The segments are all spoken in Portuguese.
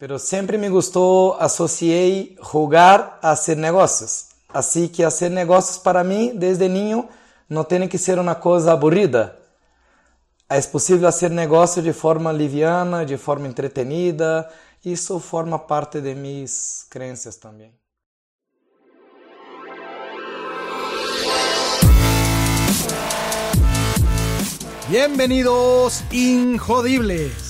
pero sempre me gostou, associei jogar a hacer negócios. Assim que hacer negócios para mim, desde niño, não tem que ser uma coisa aburrida. É possível fazer negócio de forma liviana, de forma entretenida. Isso forma parte de minhas crenças também. Bienvenidos, Injodibles.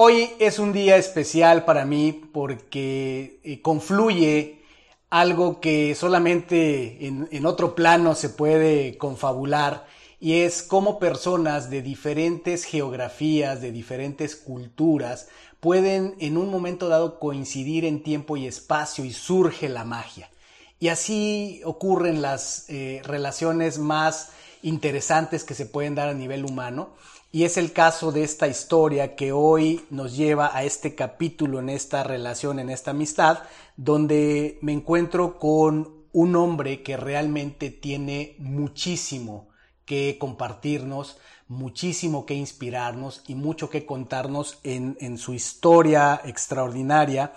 Hoy es un día especial para mí porque eh, confluye algo que solamente en, otro plano se puede confabular y es cómo personas de diferentes geografías, de diferentes culturas, pueden en un momento dado coincidir en tiempo y espacio y surge la magia. Y así ocurren las eh, relaciones más interesantes que se pueden dar a nivel humano. Y es el caso de esta historia que hoy nos lleva a este capítulo en esta relación, en esta amistad, donde me encuentro con un hombre que realmente tiene muchísimo que compartirnos, muchísimo que inspirarnos y mucho que contarnos en, su historia extraordinaria.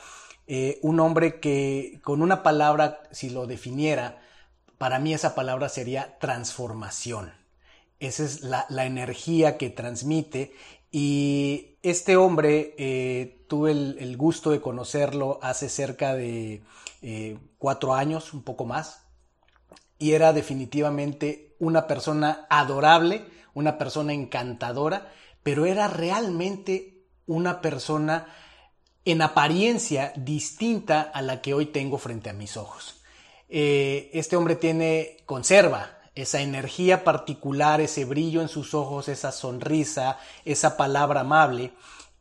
Eh, un hombre que con una palabra, si lo definiera, para mí esa palabra sería transformación esa es la, energía que transmite. Y este hombre, eh, tuve el, el, gusto de conocerlo hace cerca de eh, cuatro años, un poco más. Y era definitivamente una persona adorable, una persona encantadora, pero era realmente una persona en apariencia distinta a la que hoy tengo frente a mis ojos. Eh, este hombre tiene, conserva esa energía particular, ese brillo en sus ojos, esa sonrisa, esa palabra amable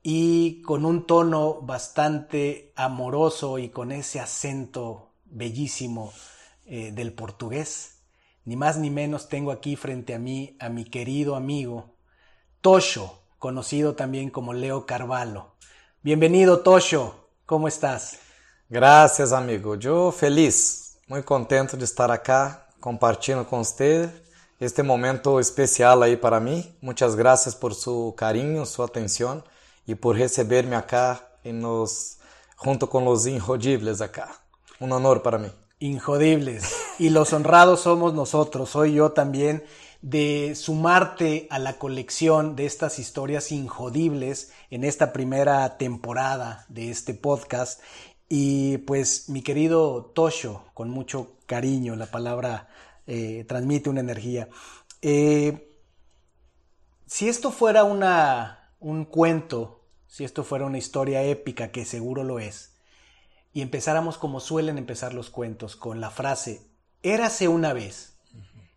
y con un tono bastante amoroso y con ese acento bellísimo eh, del portugués. Ni más ni menos tengo aquí frente a mí a mi querido amigo Tosho, conocido también como Leo Carvalho. Bienvenido Tosho, ¿cómo estás? Gracias amigo, yo feliz, muy contento de estar acá compartilhando com você este momento especial aí para mim. Muitas graças por seu carinho, sua atenção e por receber-me acá nos, junto com os injodibles acá. Um honor para mim. Injodibles. Y los honrados somos nosotros, soy yo también, de sumarte a la colección de estas historias injodibles en esta primera temporada de este podcast. Y pues mi querido Tosho, con mucho cariño, la palabra eh, transmite una energía. Eh, si esto fuera una, un cuento, si esto fuera una historia épica, que seguro lo es, y empezáramos como suelen empezar los cuentos, con la frase, érase una vez,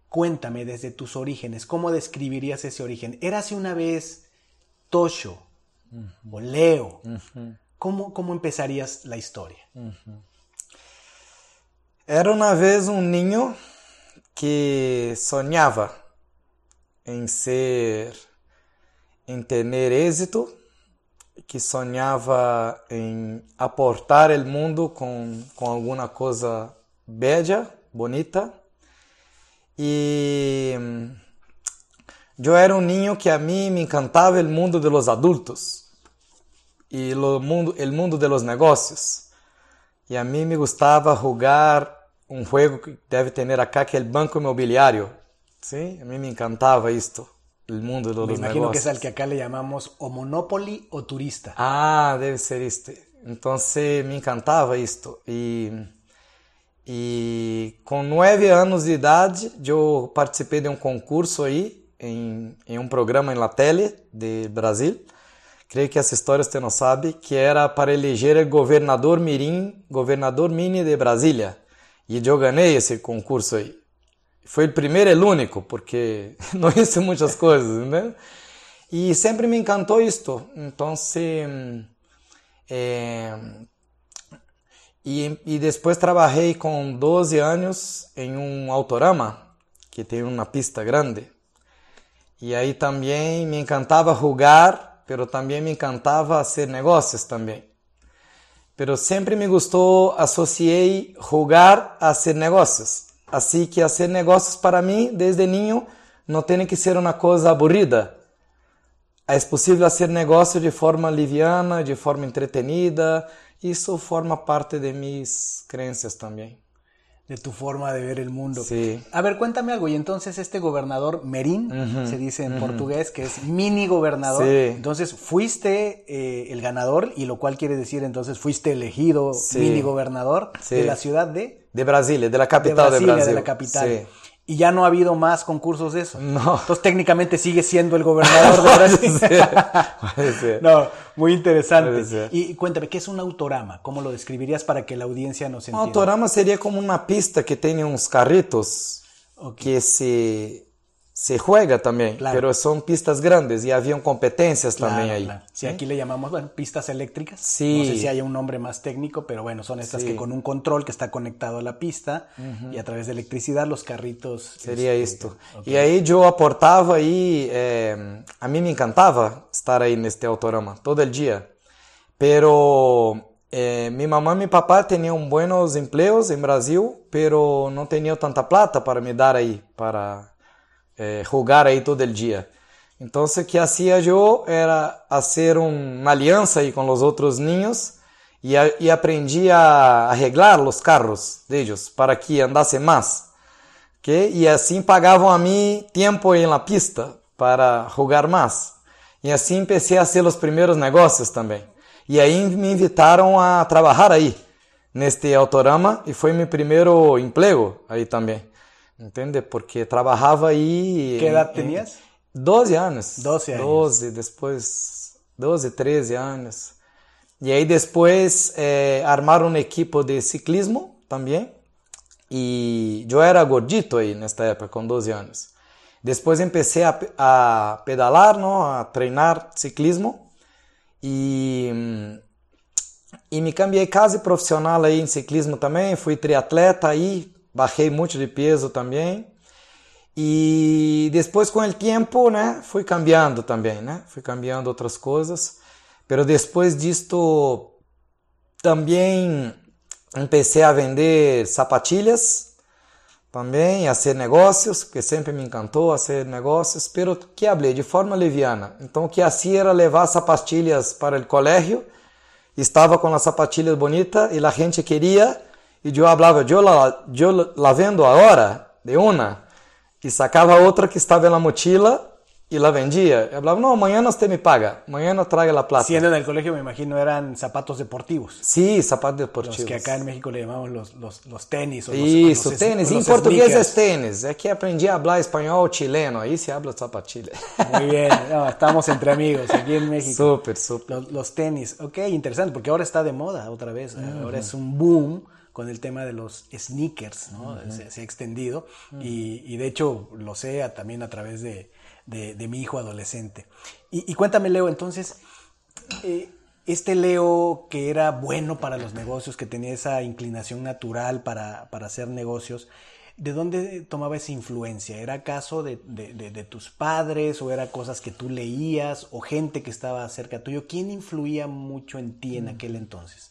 cuéntame desde tus orígenes, ¿cómo describirías ese origen? Érase una vez Tosho o Leo. ¿Cómo, ¿Cómo, empezarías la historia? Era uma vez um ninho que sonhava em ser, em ter êxito, que sonhava em aportar o mundo com, com alguma coisa bela, bonita. E eu era um ninho que a mim me encantava o mundo dos adultos e o mundo, o mundo dos negócios. E a mim me gostava jogar um jogo que deve ter acá que é o banco imobiliário. ¿sí? A mim me encantava isto, o mundo de los Me imagino negocios. que es el que acá le llamamos o Monopoly o Turista. Ah, deve ser este. Então me encantava isto. E, e com nove anos de idade, eu participei de um concurso aí, em, em um programa em la tele de Brasil. Creio que essa história você não sabe, que era para eleger governador Mirim, governador mini de Brasília. E eu ganhei esse concurso aí. Foi o primeiro e o único, porque não hice muitas coisas, né? E sempre me encantou isto. Então, é, E, e depois trabalhei com 12 anos em um autorama, que tem uma pista grande. E aí também me encantava jogar, pero também me encantava fazer negócios também. Pero sempre me gostou, associei jogar a hacer negócios. Assim que hacer negócios para mim, desde niño, não tem que ser uma coisa aburrida. É possível fazer negócio de forma liviana, de forma entretenida. Isso forma parte de mis creencias também. De tu forma de ver el mundo. Sí. A ver, cuéntame algo. Y entonces este gobernador Merín, se dice en portugués, que es mini gobernador. Sí. Entonces fuiste eh, el ganador y lo cual quiere decir entonces fuiste elegido Sí. mini gobernador de la ciudad de, De Brasília, de la de capital de, Brasilia, Brasil. de la capital. Y ya no ha habido más concursos de eso. No. Entonces técnicamente sigue siendo el gobernador de Brasil. Puede ser, puede ser. No, muy interesante. Puede ser. Y cuéntame, ¿qué es un autorama? ¿Cómo lo describirías para que la audiencia nos entienda? autorama seria como uma pista que tem uns carritos que se, se juega Claro. pero são pistas grandes haviam competências também Claro, aí. claro. Sí, aquí le llamamos, bueno, pistas eléctricas. Sí. No sé si hay un nombre más técnico, pero bueno, son estas Sí. que con un control que está conectado a la pista y a través de electricidad los carritos. Seria este, isto. ok. E aí eu aportava aí, eh, a mim me encantava estar aí neste autorama todo o dia. Pero eh, mi mamá e mi papá tinham buenos empleos em Brasil, pero não tinham tanta plata para me dar aí, para eh, aí todo o dia. Então, o que hacía eu era fazer uma aliança aí com os outros niños e, aprendi a arreglar os carros deles para que andassem mais. ¿ok? E assim pagavam a mim tempo em la pista para jogar mais. E assim empecé a fazer os primeiros negócios também. E aí me invitaram a trabalhar aí, neste autorama, e foi meu primeiro emprego aí também. Entende? Porque trabalhava aí. ¿Qué edad em- em- tenías? 12 anos. 12 anos. 12, depois 12, 13 anos. E aí depois eh, armaram um equipo de ciclismo também. E eu era gordito aí nesta época, com 12 anos. Depois comecei a, a pedalar, não? a treinar ciclismo. E, e me cambiei quase profissional aí em ciclismo também. Fui triatleta aí, baixei muito de peso também. E depois com o tempo, né, fui cambiando também, né? Fui cambiando outras coisas. Pero depois disto também comecei a vender sapatilhas também, a fazer negócios, porque sempre me encantou a fazer negócios, pero que hablei de forma leviana. Então o que hacía era levar sapatilhas para o colégio, estava com as sapatilhas bonitas e a gente queria, y yo hablaba, yo la, yo la vendo ahora, de una, y sacaba otra que estaba en la mochila y la vendía. Y hablaba, no, mañana usted me paga, mañana traiga la plata. Siendo del colegio, me imagino, eran zapatos deportivos. Sí, zapatos deportivos. Los que acá en México le llamamos los, los, los tenis. O Eso, los, tenis. en portugués es tenis. Es que aprendí a hablar español chileno, ahí se habla zapatilla. Muy bien, estamos entre amigos aquí en México. Súper, súper. Los, tenis, ok, interesante, porque ahora está de moda otra vez. Uh -huh. Ahora es un boom con el tema de los sneakers, ¿no? se, se ha extendido y, y de hecho lo sé a- también a través de, de- de mi hijo adolescente. Y, y cuéntame, Leo, entonces, eh, este Leo que era bueno para los negocios, que tenía esa inclinación natural para, para hacer negocios, ¿de dónde tomaba esa influencia? ¿Era acaso de, de- de- de tus padres o era cosas que tú leías o gente que estaba cerca tuyo? ¿Quién influía mucho en ti en aquel entonces?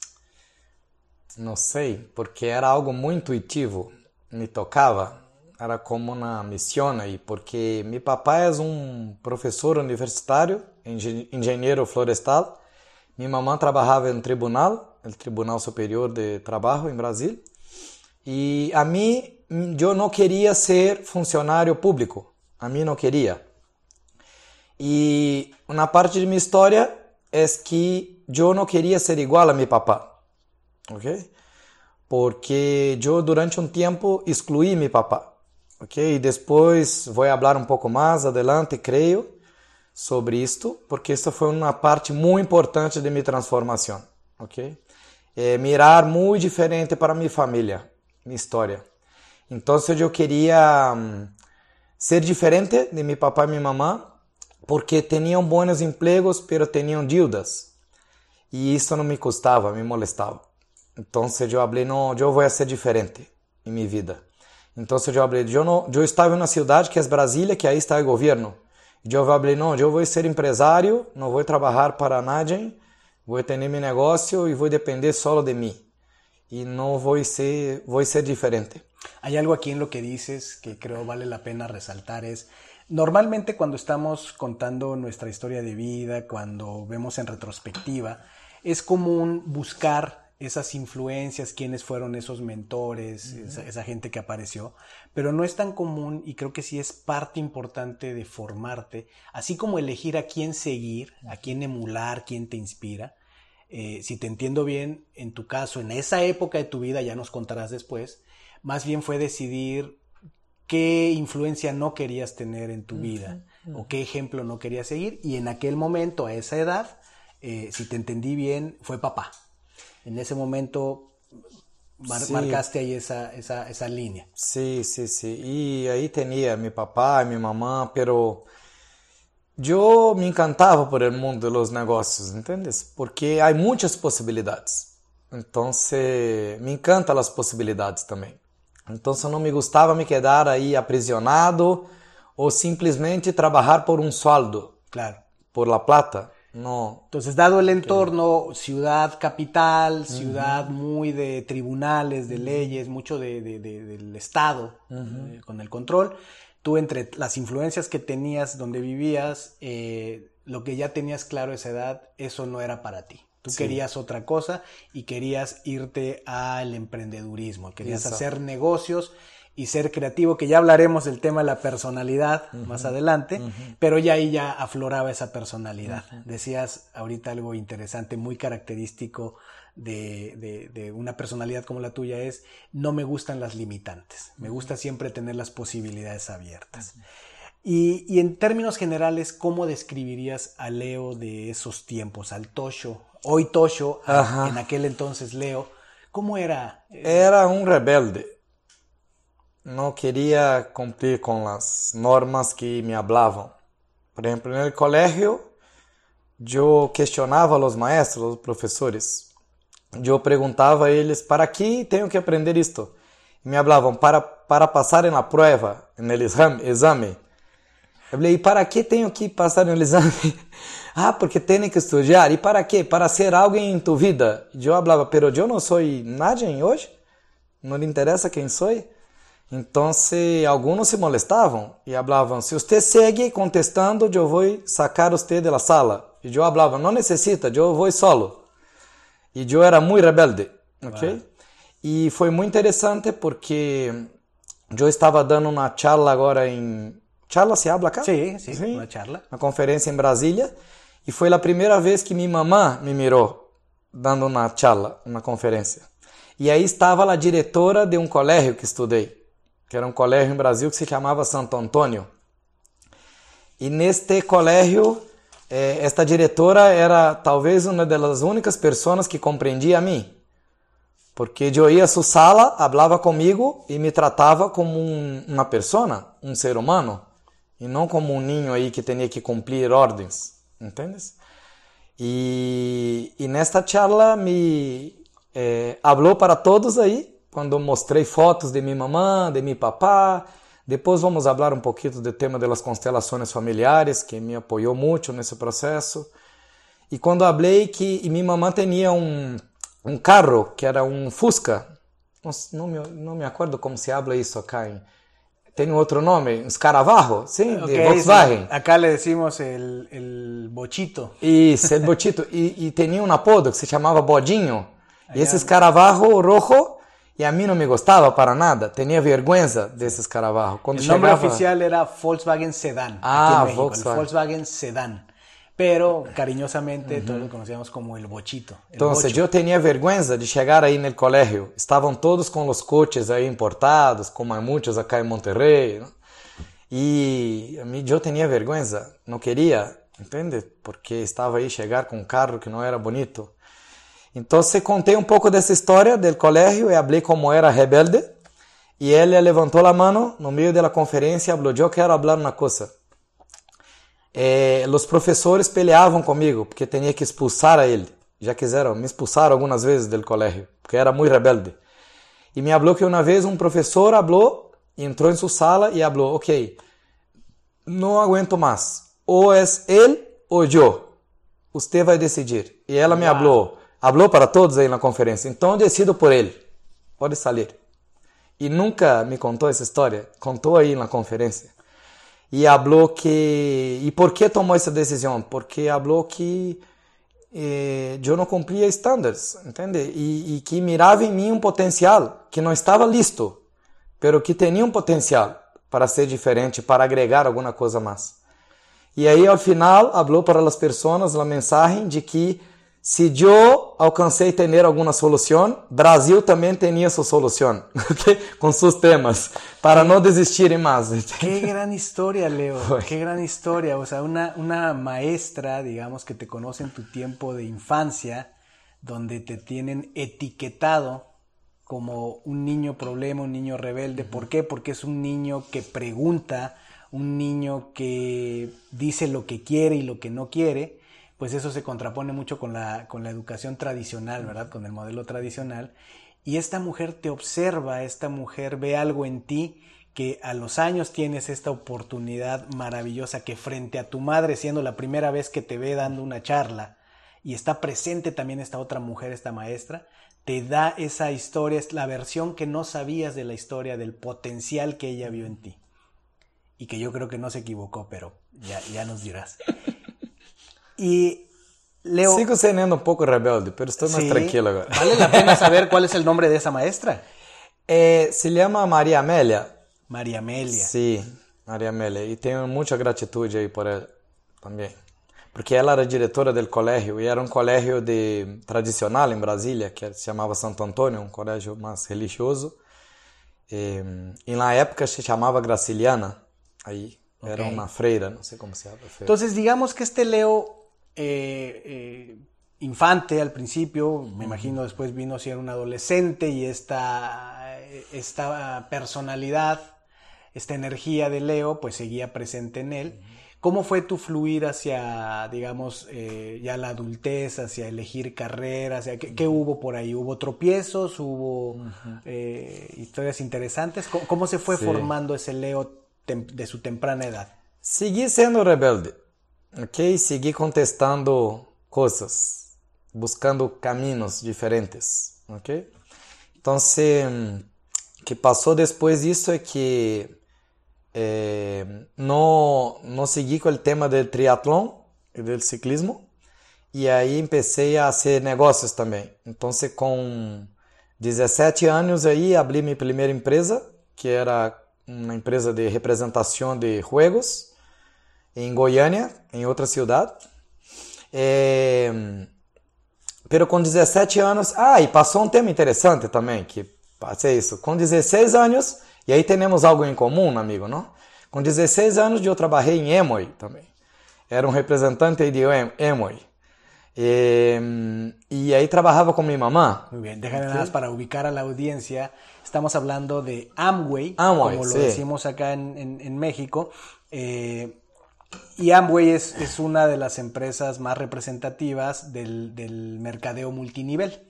Não sei, porque era algo muito intuitivo. Me tocava. Era como na missão aí, porque meu papai é um professor universitário, engen- engenheiro florestal. Minha mamãe trabalhava no tribunal, no Tribunal Superior de Trabalho em Brasil. E a mim, eu não queria ser funcionário público. A mim não queria. E uma parte de minha história é que eu não queria ser igual a meu papá, ok? Porque eu durante um tempo excluí meu papá, ok? E depois vou falar um pouco mais adelante, creio, sobre isto, porque isso foi uma parte muito importante de minha transformação, ok? É mirar muito diferente para minha família, minha história. Então eu queria hum, ser diferente de meu papai e minha mamãe, porque tinham bons empregos, pero tinham dívidas. E isso não me custava, me molestava. Entonces yo hablé, no, yo voy a ser diferente em en mi vida. Entonces yo hablé, yo, no, yo estaba en em una ciudad que es Brasilia, que ahí está el gobierno. Yo hablé, no, yo voy a ser empresario, no voy a trabajar para nadie, voy a tener mi negocio y e voy a depender solo de mí. Y e no voy a ser, voy a ser diferente. Hay algo aquí en lo que dices que creo vale la pena resaltar es, normalmente cuando estamos contando nuestra historia de vida, cuando vemos en retrospectiva, es común buscar esas influencias, quiénes fueron esos mentores, esa, gente que apareció, pero no es tan común y creo que sí es parte importante de formarte, así como elegir a quién seguir, a quién emular, quién te inspira. Eh, si te entiendo bien, en tu caso, en esa época de tu vida, ya nos contarás después, más bien fue decidir qué influencia no querías tener en tu vida o qué ejemplo no querías seguir y en aquel momento, a esa edad, eh, si te entendí bien, fue papá. En ese momento marcaste ahí esa, esa, esa línea. Sí, sí, sí. Y ahí tenía mi papá y mi mamá, pero yo me encantaba por el mundo de los negocios, ¿entiendes? Porque hay muchas posibilidades. Entonces, me encantan las posibilidades también. Entonces, no me gustaba me quedar ahí aprisionado o simplesmente trabajar por un sueldo. Claro. Por la plata. No. Entonces, dado el entorno, ciudad capital, ciudad muy de tribunales, de leyes, mucho de, del Estado eh, con el control, tú entre las influencias que tenías donde vivías, eh, lo que ya tenías claro a esa edad, eso no era para ti. Tú querías otra cosa y querías irte al emprendedurismo, querías hacer negocios y ser creativo, que ya hablaremos del tema de la personalidad más adelante, pero ya ahí ya afloraba esa personalidad. Decías ahorita algo interesante, muy característico de, de, una personalidad como la tuya es, no me gustan las limitantes, me gusta siempre tener las posibilidades abiertas. Y, y, en términos generales, ¿cómo describirías a Leo de esos tiempos, al Tosho, hoy Tosho, en aquel entonces Leo? ¿Cómo era? Era un rebelde não queria cumprir com as normas que me hablavam. Por exemplo, no colégio, eu questionava os maestros, os professores. Eu perguntava a eles, para que tenho que aprender isto? Me hablavam, para, para passar na prova, no exame. Eu falei, e para que tenho que passar no exame? ah, porque tenho que estudar. E para quê? Para ser alguém em tua vida. Eu falava, pero eu não sou nadie hoje? Não lhe interessa quem sou? Então, alguns se molestavam e falavam: se você segue contestando, eu vou sacar você da sala. E eu falava: não necessita, eu vou solo. E eu era muito rebelde, ok? E foi muito interessante porque eu estava dando uma charla agora em. Charla se habla acá? Sim, sim, sim. uma charla. Uma conferência em Brasília. E foi a primeira vez que minha mamã me mirou dando uma charla, uma conferência. E aí estava a diretora de um colégio que estudei que era um colégio em Brasil que se chamava Santo Antônio. E neste colégio, eh, esta diretora era talvez uma das únicas pessoas que compreendia a mim. Porque eu ia à sua sala, falava comigo e me tratava como um, uma pessoa, um ser humano, e não como um ninho aí que tinha que cumprir ordens, entendes? E, e nesta charla me eh, falou para todos aí quando mostrei fotos de minha mamã, de meu papá. Depois vamos falar um pouquinho do tema das constelações familiares, que me apoiou muito nesse processo. E quando falei que minha mamã tinha um, um carro, que era um Fusca, não, me, não me acordo como se habla isso acá em, tem outro nome, um Scaravarro, sim, okay, de Volkswagen. Acá le decimos el, el bochito. Isso, el bochito. e, e tinha um apodo que se chamava Bodinho. E esse Scaravarro rojo e a mim não me gostava para nada, tinha vergonha desses. Quando o nome oficial era Volkswagen Sedan, ah, México, Volkswagen. Volkswagen Sedan. Pero cariñosamente todos lo conocíamos como el bochito. Bocho. yo tenía vergüenza de llegar ahí en el colegio. Estaban todos con los coches ahí importados, como hay muchos acá en Monterrey. ¿no? Y a mí yo tenía vergüenza, no quería, ¿entiendes? Porque estaba ahí llegar con un carro que no era bonito. Então, contei um pouco dessa história do colégio e falei como era rebelde. E ele levantou a mão no meio da conferência e falou: Eu quero falar uma coisa. Eh, os professores peleavam comigo porque tinha que expulsar a ele. já quiseram me expulsar algumas vezes do colégio, porque era muito rebelde. E me falou que uma vez um professor falou, entrou em sua sala e falou, ok, não aguento mais, ou é ele ou eu, você vai decidir. E ela me falou, falou para todos aí na conferência, então decido por ele, pode sair. E nunca me contou essa história, contou aí na conferência. E falou que... E por que tomou essa decisão? Porque falou que eh, eu não cumpria estándares, entende? E, e, que mirava em mim um potencial que não estava listo, pero que tinha um potencial para ser diferente, para agregar alguma coisa mais. E aí, ao final, falou para as pessoas a mensagem de que se eu alcancei ter alguma solução, Brasil também tinha sua solução, okay? com seus temas, para não desistirem mais. Qué gran historia, Leo, qué gran historia. O sea, una, una maestra, digamos, que te conoce en tu tiempo de infancia, donde te tienen etiquetado como un niño problema, un niño rebelde. ¿Por qué? Porque es un niño que pregunta, un niño que dice lo que quiere y lo que no quiere pues eso se contrapone mucho con la, con la educación tradicional, ¿verdad? Con el modelo tradicional. Y esta mujer te observa, esta mujer ve algo en ti que a los años tienes esta oportunidad maravillosa que frente a tu madre, siendo la primera vez que te ve dando una charla, y está presente también esta otra mujer, esta maestra, te da esa historia, es la versión que no sabías de la historia, del potencial que ella vio en ti. Y que yo creo que no se equivocó, pero ya, ya nos dirás. Y Leo. Sigo siendo un poco rebelde, pero estoy más tranquilo ahora. Vale la pena saber cuál es el nombre de esa maestra. Eh, se llama María Amélia. María Amélia. Sí, María Amélia. Y tengo mucha gratitud ahí por ella también. Porque ela era diretora do colégio e era um colégio de tradicional em Brasília, que se chamava Santo Antônio, um colégio mais religioso. E, e na época se chamava Graciliana, aí era okay. uma freira, não sei como se chama. Então, digamos que este Leo Eh, eh, infante al principio, me imagino después vino a ser un adolescente y esta, esta personalidad, esta energía de Leo, pues seguía presente en él. ¿Cómo fue tu fluir hacia, digamos, eh, ya la adultez, hacia elegir carreras? ¿qué, hubo por ahí? ¿Hubo tropiezos? ¿Hubo historias interesantes? ¿Cómo, se fue formando ese Leo de su temprana edad? Seguí siendo rebelde. Ok? Seguir contestando coisas, buscando caminhos diferentes, ok? Então, o que passou depois disso é que eh, não, não segui com o tema do triatlon e do ciclismo, e aí comecei a fazer negócios também. Então, com 17 anos aí, abri minha primeira empresa, que era uma empresa de representação de jogos, em Goiânia, em outra cidade. É... Pero com 17 anos, ah, e passou um tema interessante também, que passei isso. Com 16 anos, e aí temos algo em comum, amigo, não? Com 16 anos eu trabalhei em Emoy também. Era um representante de Emoy. E, e aí trabalhava com minha mamá. Muy bien, déjame nada más para ubicar a la audiencia. Estamos hablando de Amway, Amway como lo decimos acá en, en, en México. Eh, y Amway es, es, una de las empresas más representativas del, del mercadeo multinivel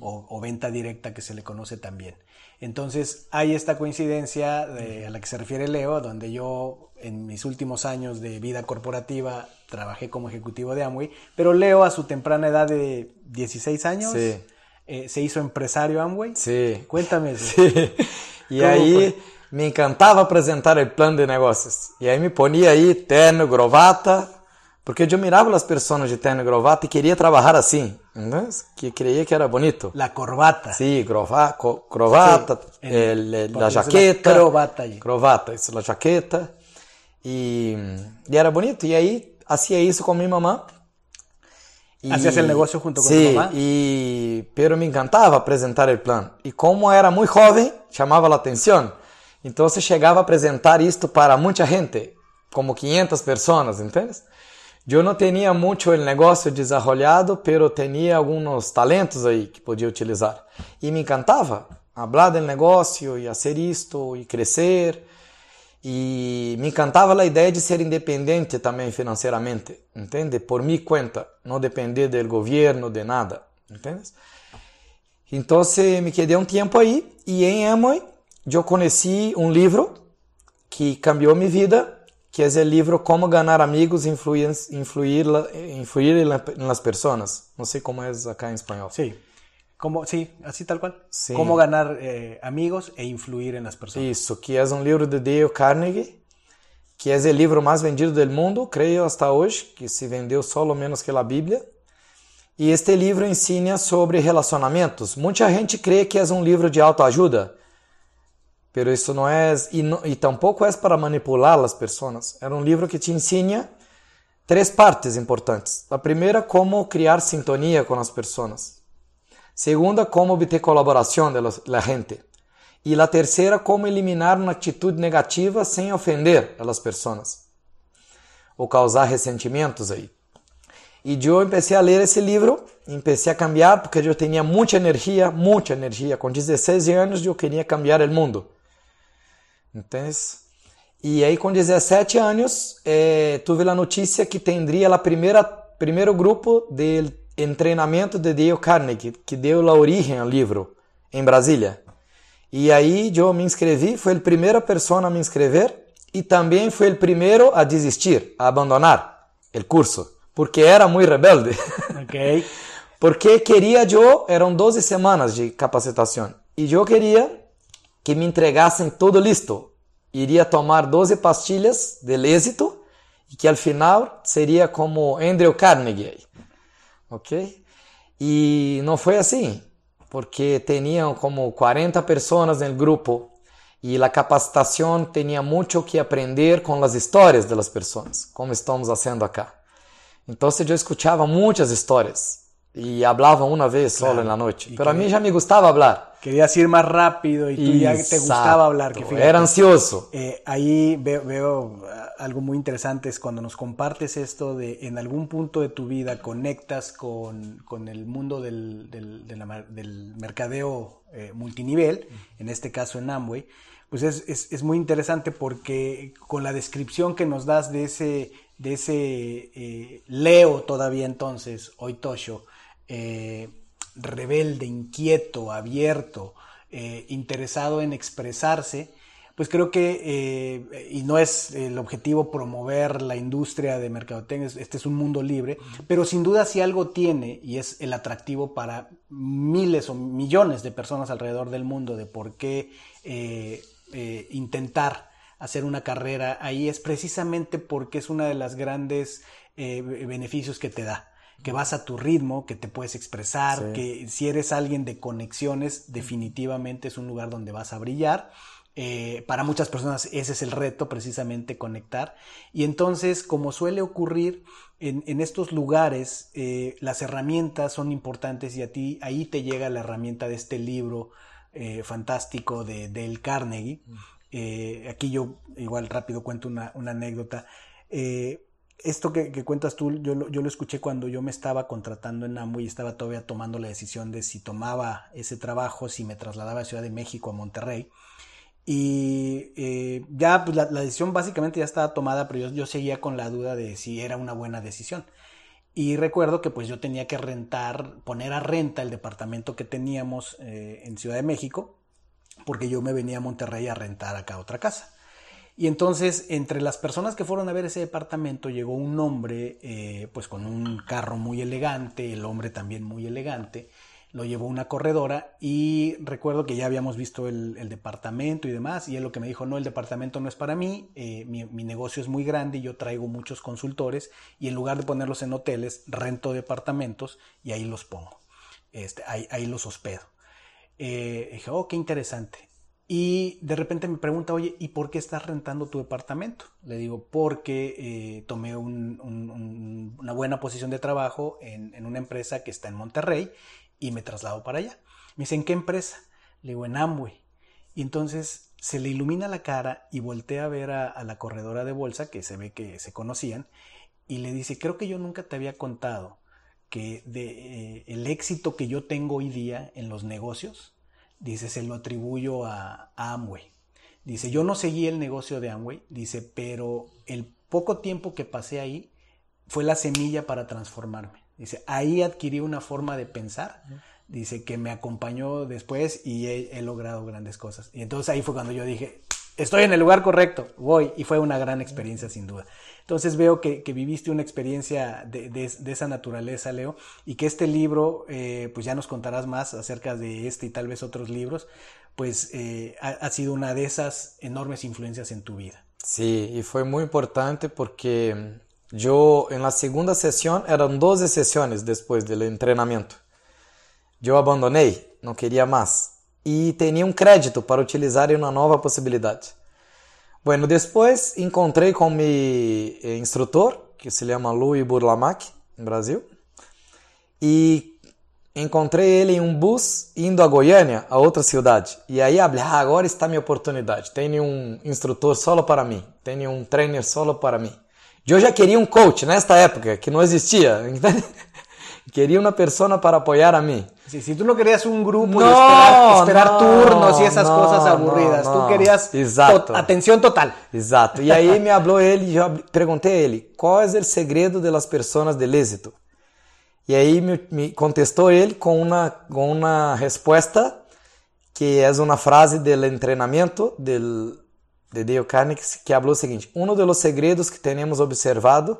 o, o, venta directa que se le conoce también. Entonces hay esta coincidencia de, a la que se refiere Leo, donde yo en mis últimos años de vida corporativa trabajé como ejecutivo de Amway, pero Leo a su temprana edad de 16 años sí. eh, se hizo empresario Amway. Sí. Cuéntame eso. Sí. Y ahí... Fue? Me encantava apresentar o plano de negócios. E aí me ponia aí terno, gravata, porque eu mirava as pessoas de terno e gravata e queria trabalhar assim, né? que creia que era bonito. La corbata. Sí, grova, co, gravata, sí, el, el, la jaqueta. Gravata. Gravata, isso, la jaqueta. E, e era bonito. E aí, hacía isso com minha mamã. Hacías el negocio junto con sí, mamá. Y, pero me encantava apresentar o plano. E como era muito jovem, chamava a atenção. Então você chegava a apresentar isto para muita gente, como 500 pessoas, entende? Eu não tinha muito o negócio desenvolvido, pero tinha alguns talentos aí que podia utilizar. E me encantava falar do negócio e fazer isto e crescer. E me encantava a ideia de ser independente também financeiramente, entende? Por minha conta, não depender do governo, de nada, entende? Então, me quedei um tempo aí e em Emoy eu conheci um livro que cambiou minha vida, que é o livro Como Ganhar Amigos e Influir, influir, influir nas Pessoas. Não sei como é acá em espanhol. Sim. Como, sí, así tal cual. Sí. Cómo ganar eh, amigos e influir en las personas. Isso, que é um livro de Dale Carnegie, que é o livro mais vendido do mundo, creio, hasta hoje, que se vendeu solo menos que a Bíblia. E este livro ensina sobre relacionamentos. Muita gente crê que é um livro de autoajuda, pero isso não é, e, e tampouco é para manipular as pessoas. Era um livro que te ensina três partes importantes. A primeira, como criar sintonia com as pessoas. Segunda, cómo obter colaboración de la gente. Y la tercera, cómo eliminar una actitud negativa sin ofender a las personas o causar ressentimentos aí. E eu empecé a ler esse livro, empecé a cambiar porque eu tinha muita energia, muita energia. Com 16 anos eu queria cambiar o mundo. Entende? E aí com 17 anos eh, tive a notícia que tendria primeira primeiro grupo de treinamento de Dale Carnegie, que deu a origem ao livro em Brasília. E aí eu me inscrevi, foi a primeira pessoa a me inscrever e também foi o primeiro a desistir, a abandonar o curso, porque era muito rebelde. Okay. porque queria eu, eram 12 semanas de capacitação, e eu queria que me entregassem tudo listo. Iria tomar 12 pastilhas del êxito e que al final seria como Andrew Carnegie ok? E não foi assim, porque tinham como 40 pessoas no grupo e a capacitação tinha muito que aprender com as histórias das pessoas, como estamos fazendo acá. Então eu escutava muitas histórias y hablaba una vez claro. solo en la noche. Pero a mí ya me gustaba hablar. Querías ir más rápido y tú Exacto. ya te gustaba hablar. Que fíjate, Era ansioso. Eh, ahí veo, veo, ah, algo muy interesante, es cuando nos compartes esto de en algún punto de tu vida conectas con, con el mundo del, del, de la, del mercadeo eh, multinivel, en este caso en Amway, pues es, es, es, muy interesante porque con la descripción que nos das de ese, de ese eh, Leo todavía entonces, hoy Tosho, eh, rebelde, inquieto, abierto, eh, interesado en expresarse, pues creo que, eh, y no es el objetivo promover la industria de mercadotecnia, este es un mundo libre, pero sin duda si algo tiene, y es el atractivo para miles o millones de personas alrededor del mundo de por qué intentar hacer una carrera ahí, es precisamente porque es una de las grandes beneficios que te da que vas a tu ritmo, que te puedes expresar, que si eres alguien de conexiones, definitivamente es un lugar donde vas a brillar. Eh, para muchas personas ese es el reto, precisamente conectar. Y entonces, como suele ocurrir en, estos lugares, eh, las herramientas son importantes y a ti ahí te llega la herramienta de este libro eh, fantástico de Dale Carnegie. Aquí yo igual rápido cuento una, una anécdota esto que, cuentas tú, yo lo, yo lo, escuché cuando yo me estaba contratando en AMO y estaba todavía tomando la decisión de si tomaba ese trabajo, si me trasladaba a Ciudad de México, a Monterrey. Y eh, ya pues la, decisión básicamente ya estaba tomada, pero yo, yo, seguía con la duda de si era una buena decisión. Y recuerdo que pues yo tenía que rentar, poner a renta el departamento que teníamos eh, en Ciudad de México, porque yo me venía a Monterrey a rentar acá otra casa. Y entonces, entre las personas que fueron a ver ese departamento, llegó un hombre, eh, pues con un carro muy elegante, el hombre también muy elegante, lo llevó una corredora y recuerdo que ya habíamos visto el, departamento y demás, y él lo que me dijo, no, el departamento no es para mí, eh, mi, negocio es muy grande y yo traigo muchos consultores y en lugar de ponerlos en hoteles, rento departamentos y ahí los pongo, este, ahí, ahí los hospedo. Eh, dije, oh, qué interesante. Y de repente me pregunta, oye, ¿y por qué estás rentando tu departamento? Le digo, porque eh, tomé una buena posición de trabajo en, una empresa que está en Monterrey y me traslado para allá. Me dice, ¿en qué empresa? Le digo, en Amway. Y entonces se le ilumina la cara y voltea a ver a, la corredora de bolsa, que se ve que se conocían, y le dice, creo que yo nunca te había contado que de, eh, el éxito que yo tengo hoy día en los negocios, dice, se lo atribuyo a, Amway. Dice, yo no seguí el negocio de Amway, dice, pero el poco tiempo que pasé ahí fue la semilla para transformarme. Dice, ahí adquirí una forma de pensar, dice, que me acompañó después y he, he logrado grandes cosas. Y entonces ahí fue cuando yo dije, estoy en el lugar correcto, voy, y fue una gran experiencia sin duda. Entonces veo que, viviste una experiencia de, esa naturaleza, Leo, y que este libro, eh, pues ya nos contarás más acerca de este y tal vez otros libros, pues eh, ha, sido una de esas enormes influencias en tu vida. Sí, y fue muy importante porque yo en la segunda sesión, eran 12 sesiones después del entrenamiento. Yo abandoné, no quería más, y tenía un crédito para utilizar en una nueva posibilidad. Bueno, después encontré con mi eh, instructor, que se llama Louis Burlamac, en Brasil, y encontrei ele em um bus indo a Goiânia, a outra cidade. E aí falei, ah, agora está minha oportunidade. Tenho um instrutor solo para mim, tenho um trainer solo para mim. Eu já queria um coach nesta época, que não existia. queria uma pessoa para apoiar a mim. Sí, si tú no querías un grupo no, de esperar, esperar no, turnos y esas no, cosas aburridas, tú querías Exato. To atención total. Exato. E aí me falou ele, eu perguntei a ele, qual é o segredo das pessoas del êxito? E aí me, me contestou ele com uma, com uma resposta que é uma frase do treinamento del, de Dale Carnegie que falou o seguinte: um dos segredos que temos observado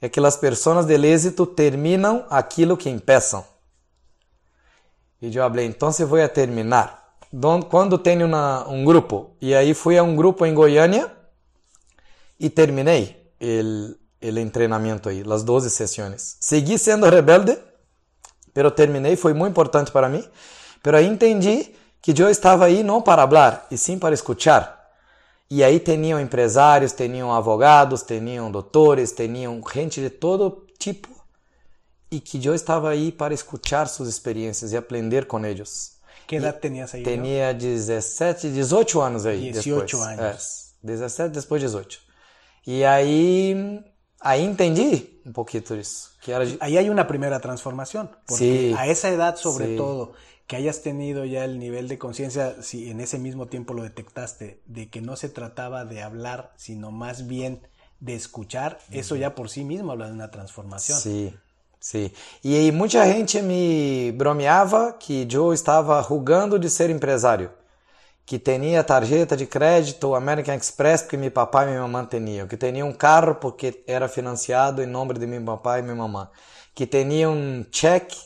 é que as pessoas del êxito terminam aquilo que empeçam. E eu falei, então vou terminar. Quando tenho um grupo, e aí fui a um grupo em Goiânia e terminei o treinamento aí, as 12 sessões. Segui sendo rebelde, pero terminei, foi muito importante para mim. Pero aí entendi que eu estava aí não para falar, e sim para escuchar. E aí tinham empresários, tinham advogados, tinham doutores, tinham gente de todo tipo y que yo estaba ahí para escuchar sus experiencias y aprender con ellos. ¿Qué edad y tenías ahí? Tenía ¿no? 17, 18 años ahí. 18 después. años. Es, 17, después 18. Y ahí, ahí entendí un poquito eso. Que. Ahí hay una primera transformación. Porque sí, a esa edad, sobre todo, que hayas tenido ya el nivel de conciencia, si en ese mismo tiempo lo detectaste, de que no se trataba de hablar, sino más bien de escuchar, eso ya por sí mismo habla de una transformación. Sí. Sim. E aí muita gente me bromeava que eu estava rugando de ser empresário, que tinha tarjeta de crédito American Express porque meu papai e minha mamãe tinham, que tinha um carro porque era financiado em nome de meu papai e minha mamãe, que tinha um cheque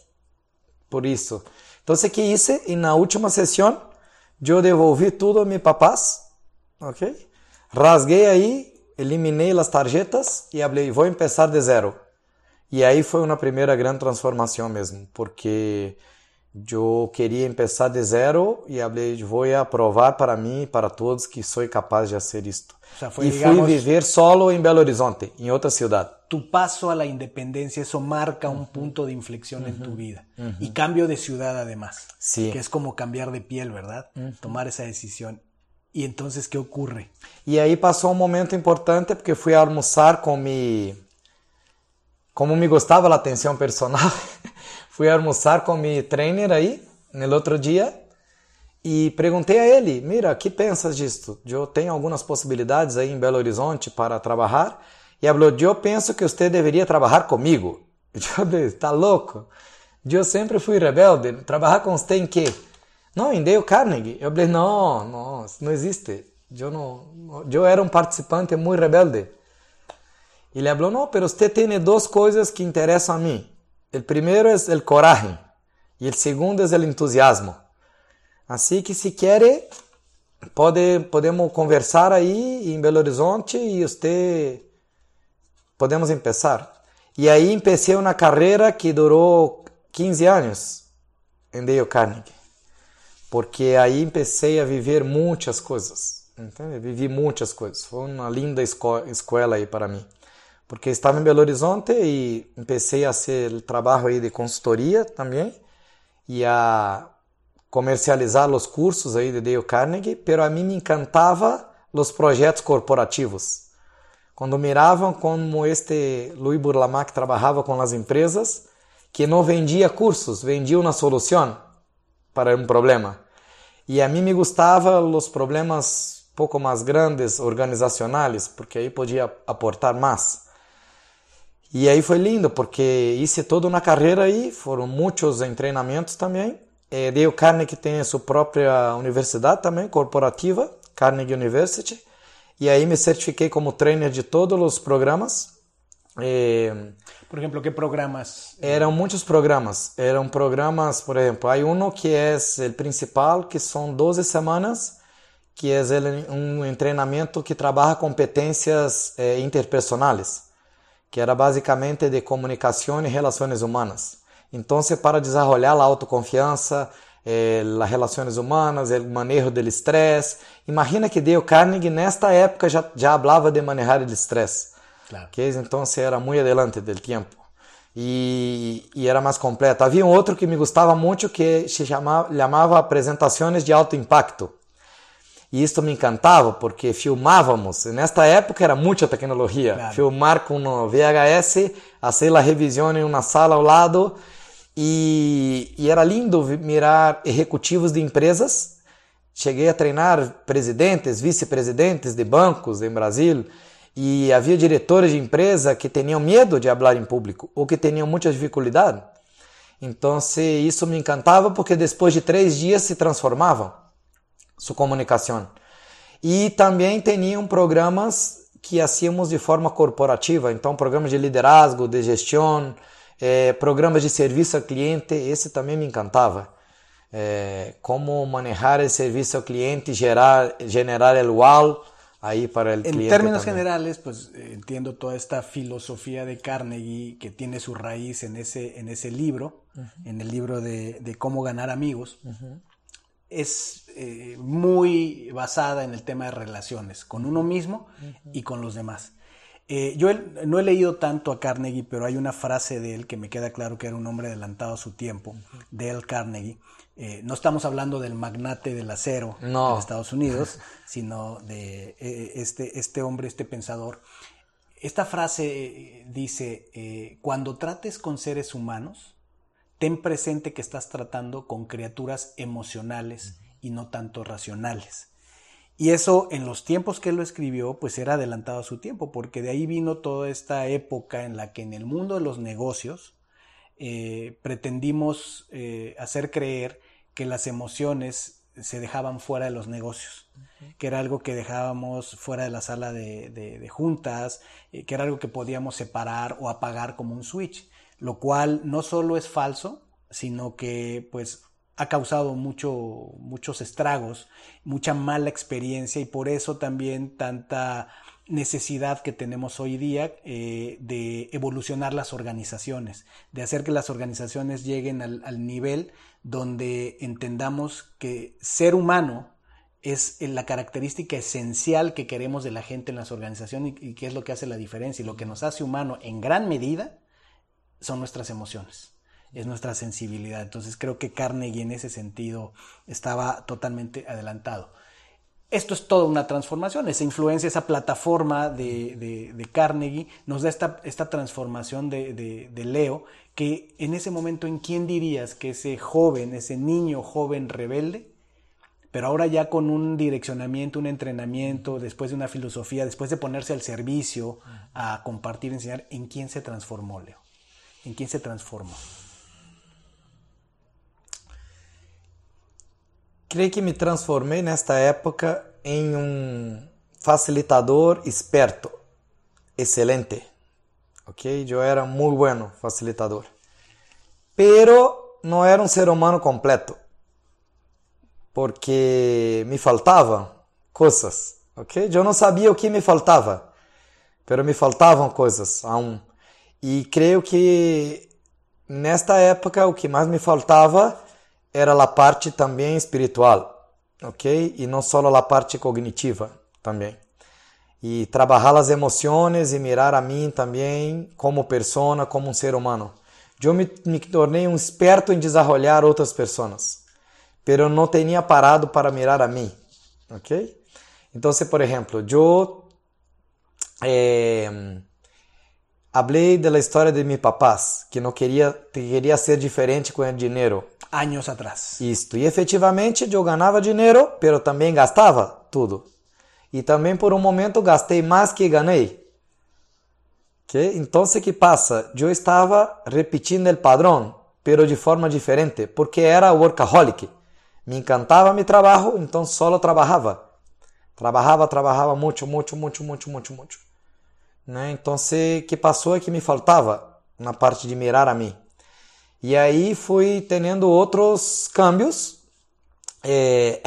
por isso. Então, que hice? E na última sessão, eu devolvi tudo a meus papás, ok? Rasguei aí, eliminei as tarjetas e falei, vou começar de zero. E aí foi uma primeira grande transformação mesmo, porque eu queria começar de zero e falei, vou provar para mim e para todos que sou capaz de fazer isto. O sea, foi, e digamos, fui viver solo em Belo Horizonte, em outra cidade. Tu passo à independência, isso marca um ponto de inflexão uh -huh. em tu vida. Uh -huh. E cambio de ciudad además, sí. que é como cambiar de piel, ¿verdad? Uh -huh. Tomar essa decisão. E então, o que ocorre? E aí passou um momento importante porque fui almoçar com mi como me gostava a atenção personal, fui almoçar com meu trainer aí, no outro dia, e perguntei a ele, mira, que pensas disto? Eu tenho algumas possibilidades aí em Belo Horizonte para trabalhar, e falou, eu penso que você deveria trabalhar comigo. Eu falei, está louco? Eu sempre fui rebelde, trabalhar com você em quê? Não, em Dale Carnegie. Eu falei, não, não, não existe. Eu, não, eu era um participante muito rebelde. Y le habló, no, pero usted tiene dos cosas que interesan a mí. El primero es el coraje y el segundo es el entusiasmo. Así que si quiere, pode, podemos conversar ahí en Belo Horizonte y usted podemos empezar. Y ahí empecé una carrera que duró 15 años en Dale Carnegie. Porque aí empecé a viver muitas coisas. Entende? Vivi muitas coisas. Foi uma linda escola aí para mim porque estava em Belo Horizonte e comecei a fazer trabalho aí de consultoria também e a comercializar os cursos aí de Dale Carnegie, pero a mim me encantava os projetos corporativos. Quando miravam como este Louis Burlamac trabalhava com as empresas, que não vendia cursos, vendia uma solução para um problema. E a mim me gostava os problemas pouco mais grandes, organizacionais, porque aí podia aportar mais. E aí foi lindo, porque hice toda uma carreira aí, foram muitos treinamentos também. Eh, Dale Carnegie tem a sua própria universidade também, corporativa, Carnegie University. E aí me certifiquei como trainer de todos os programas. Eh, por exemplo, que programas? Eram muitos programas. Eram programas, por exemplo, há um que é o principal, que são 12 semanas, que é um treinamento que trabalha competências eh, interpersonais, que era basicamente de comunicação e relações humanas. Então, para desenvolver a autoconfiança, eh, as relações humanas, o manejo do estresse. Imagina que Dale Carnegie, nesta época, já, já falava de manejar o estresse. Claro. Que então era muito adelante do tempo. E, e, era mais completo. Havia um outro que me gostava muito que se chamava, chamava Apresentações de Alto Impacto. E isso me encantava porque filmávamos. Nesta época era muita tecnologia. Claro. Filmar com um VHS, fazer a revisão em uma sala ao lado. E, e era lindo mirar executivos de empresas. Cheguei a treinar presidentes, vice-presidentes de bancos em Brasil e havia diretores de empresa que tinham medo de falar em público ou que tinham muita dificuldade. Então, isso me encantava porque depois de três dias se transformavam sua comunicação. E também tinham programas que hacíamos de forma corporativa, então programas de liderazgo, de gestão, eh, programas de serviço ao cliente, esse também me encantava. Eh, como manejar o serviço ao cliente, gerar, generar o wow ahí para el en términos generales, pues entiendo toda esta filosofía de Carnegie que tiene su raíz en ese, en ese libro, en el libro de, de, cómo ganar amigos. Es eh, muy basada en el tema de relaciones con uno mismo y con los demás. Eh, yo no he leído tanto a Carnegie, pero hay una frase de él que me queda claro que era un hombre adelantado a su tiempo, de Dale Carnegie, eh, no estamos hablando del magnate del acero de Estados Unidos, sino de eh, este, este hombre, este pensador. Esta frase eh, dice, cuando trates con seres humanos, ten presente que estás tratando con criaturas emocionales y no tanto racionales. Y eso en los tiempos que él lo escribió, pues era adelantado a su tiempo, porque de ahí vino toda esta época en la que en el mundo de los negocios pretendimos hacer creer que las emociones se dejaban fuera de los negocios, que era algo que dejábamos fuera de la sala de, juntas, eh, que era algo que podíamos separar o apagar como un switch, lo cual no solo es falso, sino que pues ha causado mucho, muchos estragos, mucha mala experiencia y por eso también tanta necesidad que tenemos hoy día eh, de evolucionar las organizaciones, de hacer que las organizaciones lleguen al, nivel donde entendamos que ser humano es la característica esencial que queremos de la gente en las organizaciones y, que es lo que hace la diferencia. Y lo que nos hace humano en gran medida son nuestras emociones, es nuestra sensibilidad. Entonces creo que Carnegie en ese sentido estaba totalmente adelantado esto es toda una transformación, esa influencia, esa plataforma de, Carnegie nos da esta, esta transformación de, Leo, que en ese momento, ¿en quién dirías que ese joven, ese niño joven rebelde, pero ahora ya con un direccionamiento, un entrenamiento, después de una filosofía, después de ponerse al servicio, a compartir, enseñar, ¿en quién se transformó Leo? ¿En quién se transformó? Creio que me transformei nesta época em um facilitador esperto, excelente. Ok? Eu era muito bueno facilitador. Pero não era um ser humano completo. Porque me faltavam coisas. Ok? Eu não sabia o que me faltava. Pero me faltavam coisas aún. E creio que nesta época o que mais me faltava era a parte também espiritual, ok? E não só a parte cognitiva também. E trabalhar as emoções e mirar a mim também como persona, como um ser humano. Eu me, me tornei um esperto em desenvolver outras pessoas, pero não tinha parado para mirar a mim, ok? Então, por exemplo, eu eh, Hablei da história de meus papás, que não queria, queria ser diferente com o dinheiro. Anos atrás. Isto. E efetivamente eu ganhava dinheiro, pero também gastava tudo. e também por um momento gastei mais que ganhei. ¿Qué? Entonces, ¿qué pasa? Yo estaba repitiendo el padrón, pero de forma diferente, porque era workaholic. Me encantaba mi trabajo, entonces solo trabajaba. Trabajaba, trabajaba mucho, mucho, mucho, mucho, mucho, mucho. Né? Entonces, ¿qué pasó? É que me faltava na parte de mirar a mim. E aí fui tendo outros cambios. É...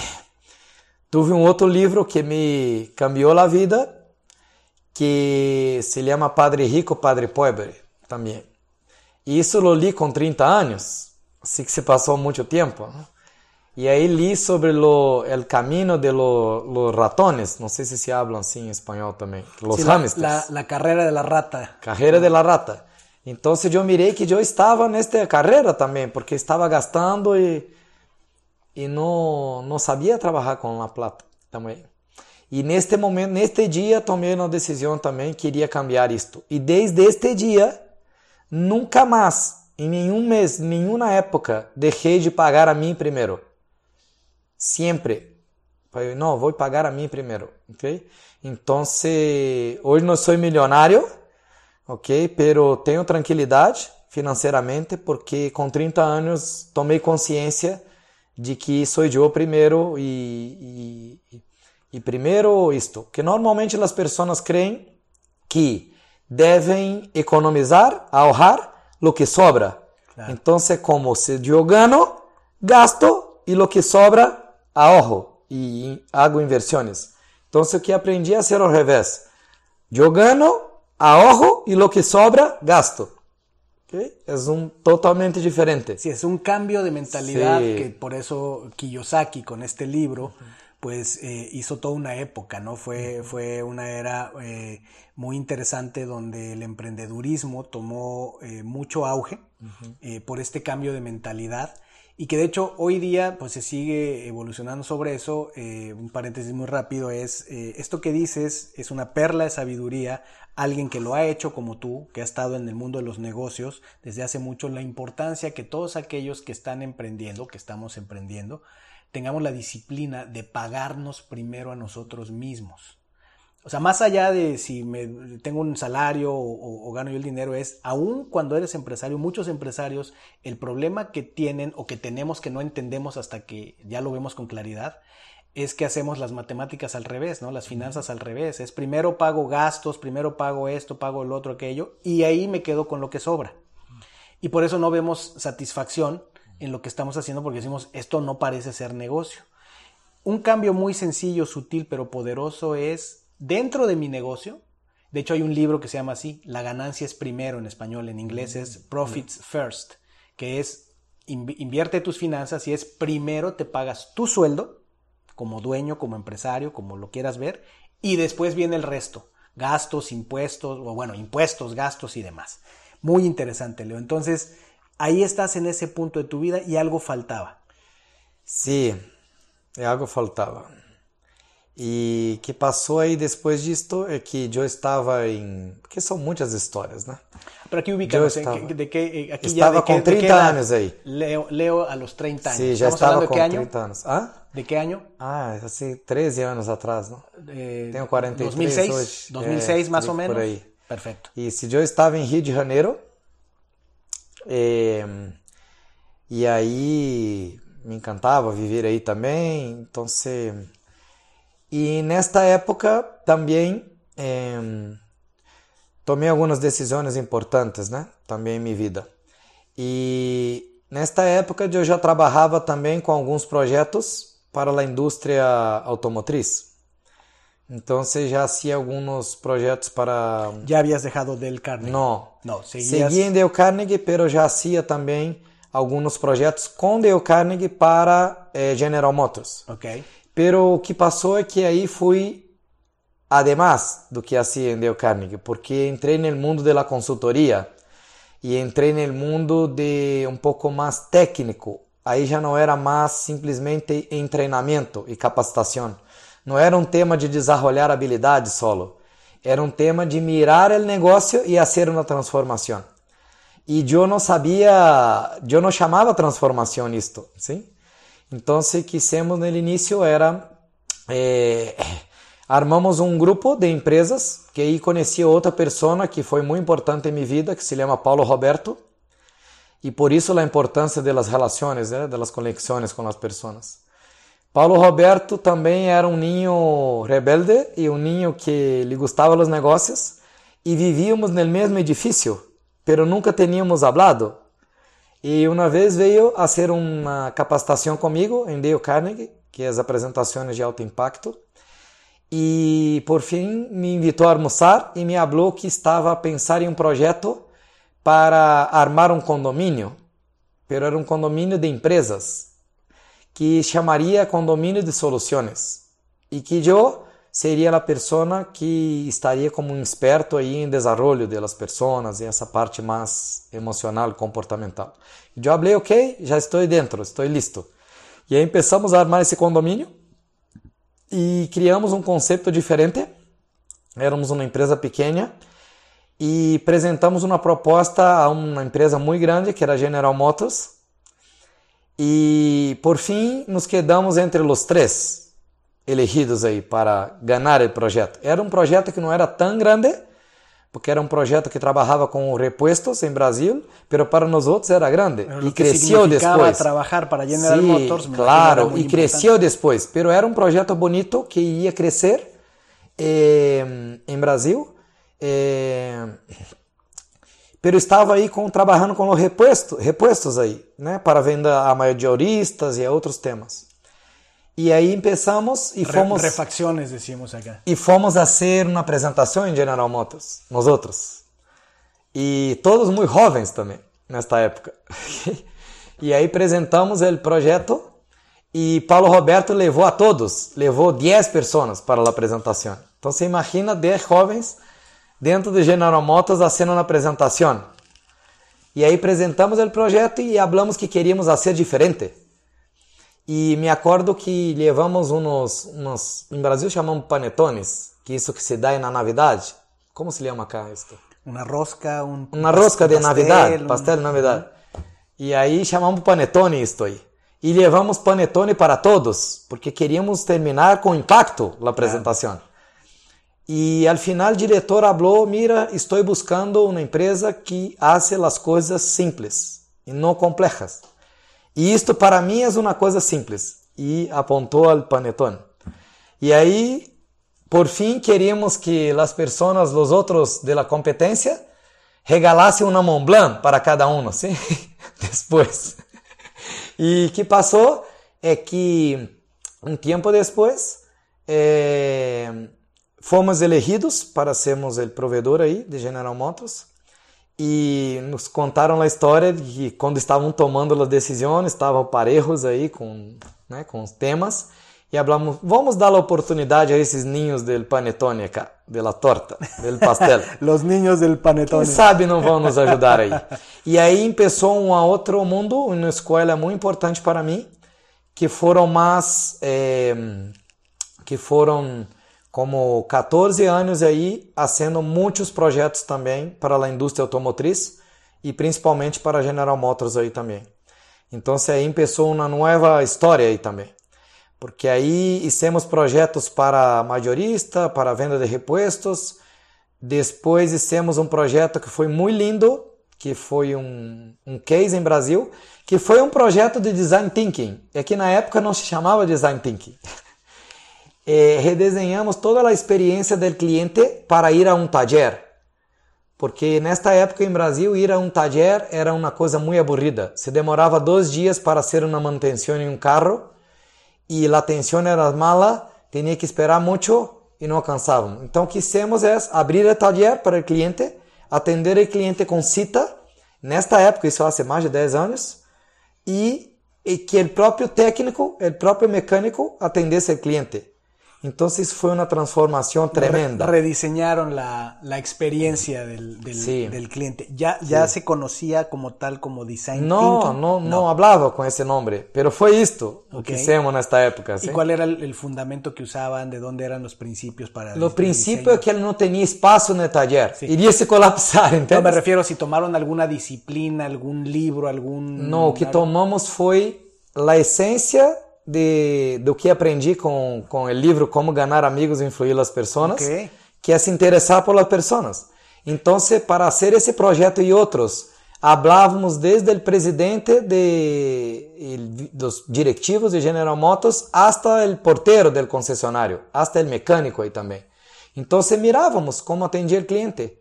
Tuve um outro livro que me cambiou a vida, que se chama Padre Rico, Padre Pobre, também. E isso lo li com 30 anos, assim que se passou muito tempo. E aí li sobre lo, el camino de lo, los ratones, não sei se se habla assim em espanhol também, los Sí, hamsters. la, la, carrera de la rata. Carreira de la rata. Então eu mirei que eu estava nesta carreira também, porque estava gastando e, e não, não sabia trabalhar com a plata também. E neste momento, neste dia, tomei uma decisão também, queria cambiar isto. E desde este dia, nunca mais, em nenhum mês, nenhuma época, deixei de pagar a mim primeiro. Sempre. Não, vou pagar a mim primeiro, ok? Então, hoje não sou milionário, ok? Pero tenho tranquilidade financeiramente porque com 30 anos tomei consciência de que sou eu primeiro e, e, e primeiro isto, que normalmente as pessoas creem que devem economizar, ahorrar lo que sobra. Claro. Então, como se eu ganho, gasto e lo que sobra, ahorro e hago inversões. Então, o que aprendi a ser ao revés. Eu ganho, ahorro y lo que sobra gasto. ¿Okay? Es un totalmente diferente. Sí, es un cambio de mentalidad Sí. que por eso Kiyosaki con este libro pues eh, hizo toda una época, ¿no? Fue, fue una era eh, muy interesante donde el emprendedurismo tomó eh, mucho auge por este cambio de mentalidad y que de hecho hoy día pues se sigue evolucionando sobre eso. Eh, un paréntesis muy rápido es, eh, esto que dices es una perla de sabiduría, alguien que lo ha hecho como tú, que ha estado en el mundo de los negocios desde hace mucho, la importancia que todos aquellos que están emprendiendo, que estamos emprendiendo, tengamos la disciplina de pagarnos primero a nosotros mismos. O sea, más allá de si me, tengo un salario o, o- o gano yo el dinero, es aún cuando eres empresario, muchos empresarios, el problema que tienen o que tenemos que no entendemos hasta que ya lo vemos con claridad, es que hacemos las matemáticas al revés, ¿no? Las finanzas al revés. Es primero pago gastos, primero pago esto, pago el otro, aquello, y ahí me quedo con lo que sobra. Y por eso no vemos satisfacción en lo que estamos haciendo porque decimos, esto no parece ser negocio. Un cambio muy sencillo, sutil, pero poderoso es, dentro de mi negocio, de hecho hay un libro que se llama así, La ganancia es primero en español, en inglés es Profits First, que es inv- invierte tus finanzas y es primero te pagas tu sueldo, como dueño, como empresario, como lo quieras ver, y después viene el resto, gastos, impuestos, o bueno, impuestos, gastos y demás. Muy interesante, Leo. Entonces, ahí estás en ese punto de tu vida y algo faltaba. Sí, algo faltava. E que passou aí depois disto é que eu estava em. Porque são muitas histórias, né? Pero aquí ubicamos, Yo ¿en qué- estaba- de qué, eh, aquí estaba ya de qué- con de qué 30 edad? años ahí. Leo, Leo a los 30 años. Sim, já ¿Estamos estava com de qué año? 30 anos. Ah? ¿De qué año? Ah, assim, 13 anos atrás, não? Eh, Tengo 43 2006, hoje. 2006 É, más o por menos. aí. Perfecto. E se eu estava em Rio de Janeiro, eh, e aí me encantava viver aí também. Então, e nesta época também eh, tomei algumas decisões importantes, né? Também em minha vida. E nesta época eu já trabalhava também com alguns projetos para a indústria automotriz. Então, já hacía alguns projetos para Ya habías dejado del Carnegie. no. No, seguías. Seguia em Dale Carnegie, pero já hacía também alguns projetos com Dale Carnegie para eh, General Motors. Ok. Pero o que passou é que aí fui además do que hacía em Dale Carnegie, porque entrei no mundo da consultoria e entrei no mundo de um pouco mais técnico. Aí já não era mais simplesmente em treinamento e capacitação. Não era um tema de desenvolver habilidades solo. Era um tema de mirar o negócio e fazer uma transformação. E eu não sabia, eu não chamava transformação isto, sim? Então, o que fizemos no início era eh, armamos um grupo de empresas que aí conheci outra pessoa que foi muito importante em minha vida, que se chama Paulo Roberto. E por isso a importância das relações, né, das conexões com as pessoas. Paulo Roberto também era um ninho rebelde e um ninho que lhe gostava dos negócios e vivíamos no mesmo edifício, pero nunca teníamos hablado. E uma vez veio a ser uma capacitação comigo em Dale Carnegie, que é as apresentações de alto impacto. E por fim me invitou a almoçar e me falou que estava a pensar em um projeto para armar um condomínio, pero era um condomínio de empresas, que chamaria condomínio de soluções. E que eu seria a pessoa que estaria como um experto aí em desenvolvimento das pessoas e essa parte mais emocional, comportamental. Eu falei, ok, já estou dentro, estou listo. E aí começamos a armar esse condomínio e criamos um conceito diferente. Éramos uma empresa pequena e apresentamos uma proposta a uma empresa muito grande que era General Motors. E por fim nos quedamos entre os três elegidos aí para ganhar o projeto. Era um projeto que não era tão grande, porque era um projeto que trabalhava com repuestos em Brasil, mas para nós outros era grande e cresceu depois. trabalhar para General sí, Motors, claro, e cresceu depois, mas era um projeto bonito que ia crescer eh, em Brasil. Eh, pero estava aí com, trabalhando com os repuestos, repuestos aí, né, para venda a maioristas e a outros temas. E aí começamos e fomos. Refacciones, decimos acá. E fomos a fazer uma apresentação em General Motors, nós outros. E todos muito jovens também, nesta época. e aí apresentamos o projeto e Paulo Roberto levou a todos, levou 10 pessoas para a apresentação. Então você imagina 10 jovens dentro de General Motors fazendo uma apresentação. E aí apresentamos o projeto e falamos que queríamos fazer diferente e me acordo que levamos uns, uns em Brasil chamamos panetones, que isso que se dá na Navidade. Como se chama cá isto? Uma rosca, um Uma rosca de Navidade, pastel de Navidade. E aí chamamos panetone isto aí. E levamos panetone para todos, porque queríamos terminar com impacto a apresentação. E al final o diretor falou, mira, estou buscando uma empresa que hace as coisas simples e não complexas. E isto para mim é uma coisa simples. E apontou ao panetone. E aí, por fim, queríamos que as pessoas, os outros de la competência, regalassem uma Mont Blanc para cada um, sim? depois. E que passou é que um tempo depois é, fomos elegidos para sermos o provedor aí de General Motors e nos contaram a história de que quando estavam tomando as decisões, estavam parejos aí com, né, com os temas, e falamos, vamos dar a oportunidade a esses ninhos del panetone acá, de la torta, del pastel. Los niños del panetone. Quem sabe não vão nos ajudar aí. E aí começou um outro mundo, uma escola muito importante para mim, que foram mais, eh, que foram como 14 anos aí, fazendo muitos projetos também para a indústria automotriz e principalmente para a General Motors aí também. Então, aí começou uma nova história aí também. Porque aí fizemos projetos para majorista, para venda de repuestos. Depois fizemos um projeto que foi muito lindo, que foi um, um case em Brasil, que foi um projeto de design thinking. É que na época não se chamava design thinking. eh, redesenhamos toda a experiência do cliente para ir a um taller. Porque nesta época em Brasil, ir a um taller era uma coisa muito aburrida. Se demorava dois dias para fazer uma manutenção em um carro e a atenção era mala, tinha que esperar muito e não alcançávamos. Então, o que fizemos é abrir o taller para o cliente, atender o cliente com cita. Nesta época, isso faz mais de 10 anos, e, e que o próprio técnico, o próprio mecânico atendesse o cliente. Entonces fue una transformación tremenda. rediseñaron la, la experiencia del, del, del, cliente. ¿Ya, ya se conocía como tal, como design no, thinking? No, no, no hablaba con ese nombre, pero fue esto lo que hicimos en esta época. ¿Y cuál era el, fundamento que usaban? ¿De dónde eran los principios para Los principios es que él no tenía espacio en el taller. Iría a colapsar, ¿entiendes? No, me refiero si tomaron alguna disciplina, algún libro, algún... No, lo que tomamos fue la esencia de, do que aprendi com, com o livro Como Ganhar Amigos e Influir as Pessoas, Ok. que é se interessar por las pessoas. Então, para hacer esse projeto e outros, hablávamos desde o presidente de dos directivos de General Motors hasta el portero del concesionário, hasta el mecânico aí também. Então, mirávamos como atendia o cliente.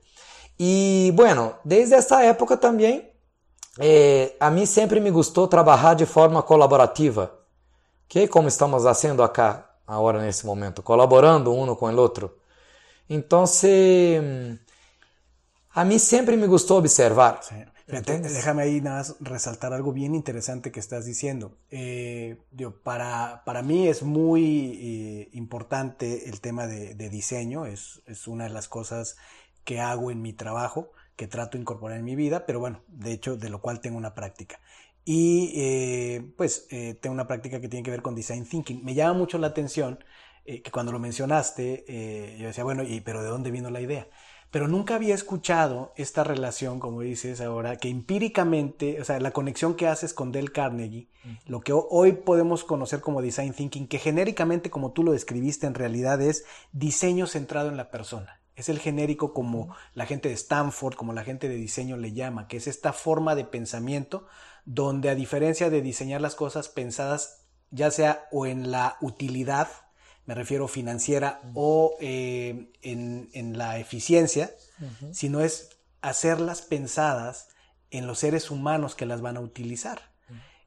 E, bueno, desde essa época também, eh, a mim sempre me gostou trabalhar de forma colaborativa. Que como estamos fazendo acá agora nesse momento, colaborando um com o outro. Então, a mí siempre me gustó observar. Sí. Fíjate, déjame ahí nada más resaltar algo bien interesante que estás diciendo. Eh, digo, para, para mí es muy eh, importante el tema de, de diseño, es, es una de las cosas que hago en mi trabajo, que trato de incorporar en mi vida, pero bueno, de hecho, de lo cual tengo una práctica. Y eh, pues eh, tengo una práctica que tiene que ver con design thinking. Me llama mucho la atención eh, que cuando lo mencionaste, eh, yo decía, bueno, ¿y, pero ¿de dónde vino la idea? Pero nunca había escuchado esta relación, como dices ahora, que empíricamente, o sea, la conexión que haces con Dale Carnegie, lo que ho- hoy podemos conocer como design thinking, que genéricamente, como tú lo describiste, en realidad es diseño centrado en la persona. Es el genérico como la gente de Stanford, como la gente de diseño le llama, que es esta forma de pensamiento donde a diferencia de diseñar las cosas pensadas ya sea o en la utilidad, me refiero financiera, o eh, en, en la eficiencia, sino es hacerlas pensadas en los seres humanos que las van a utilizar.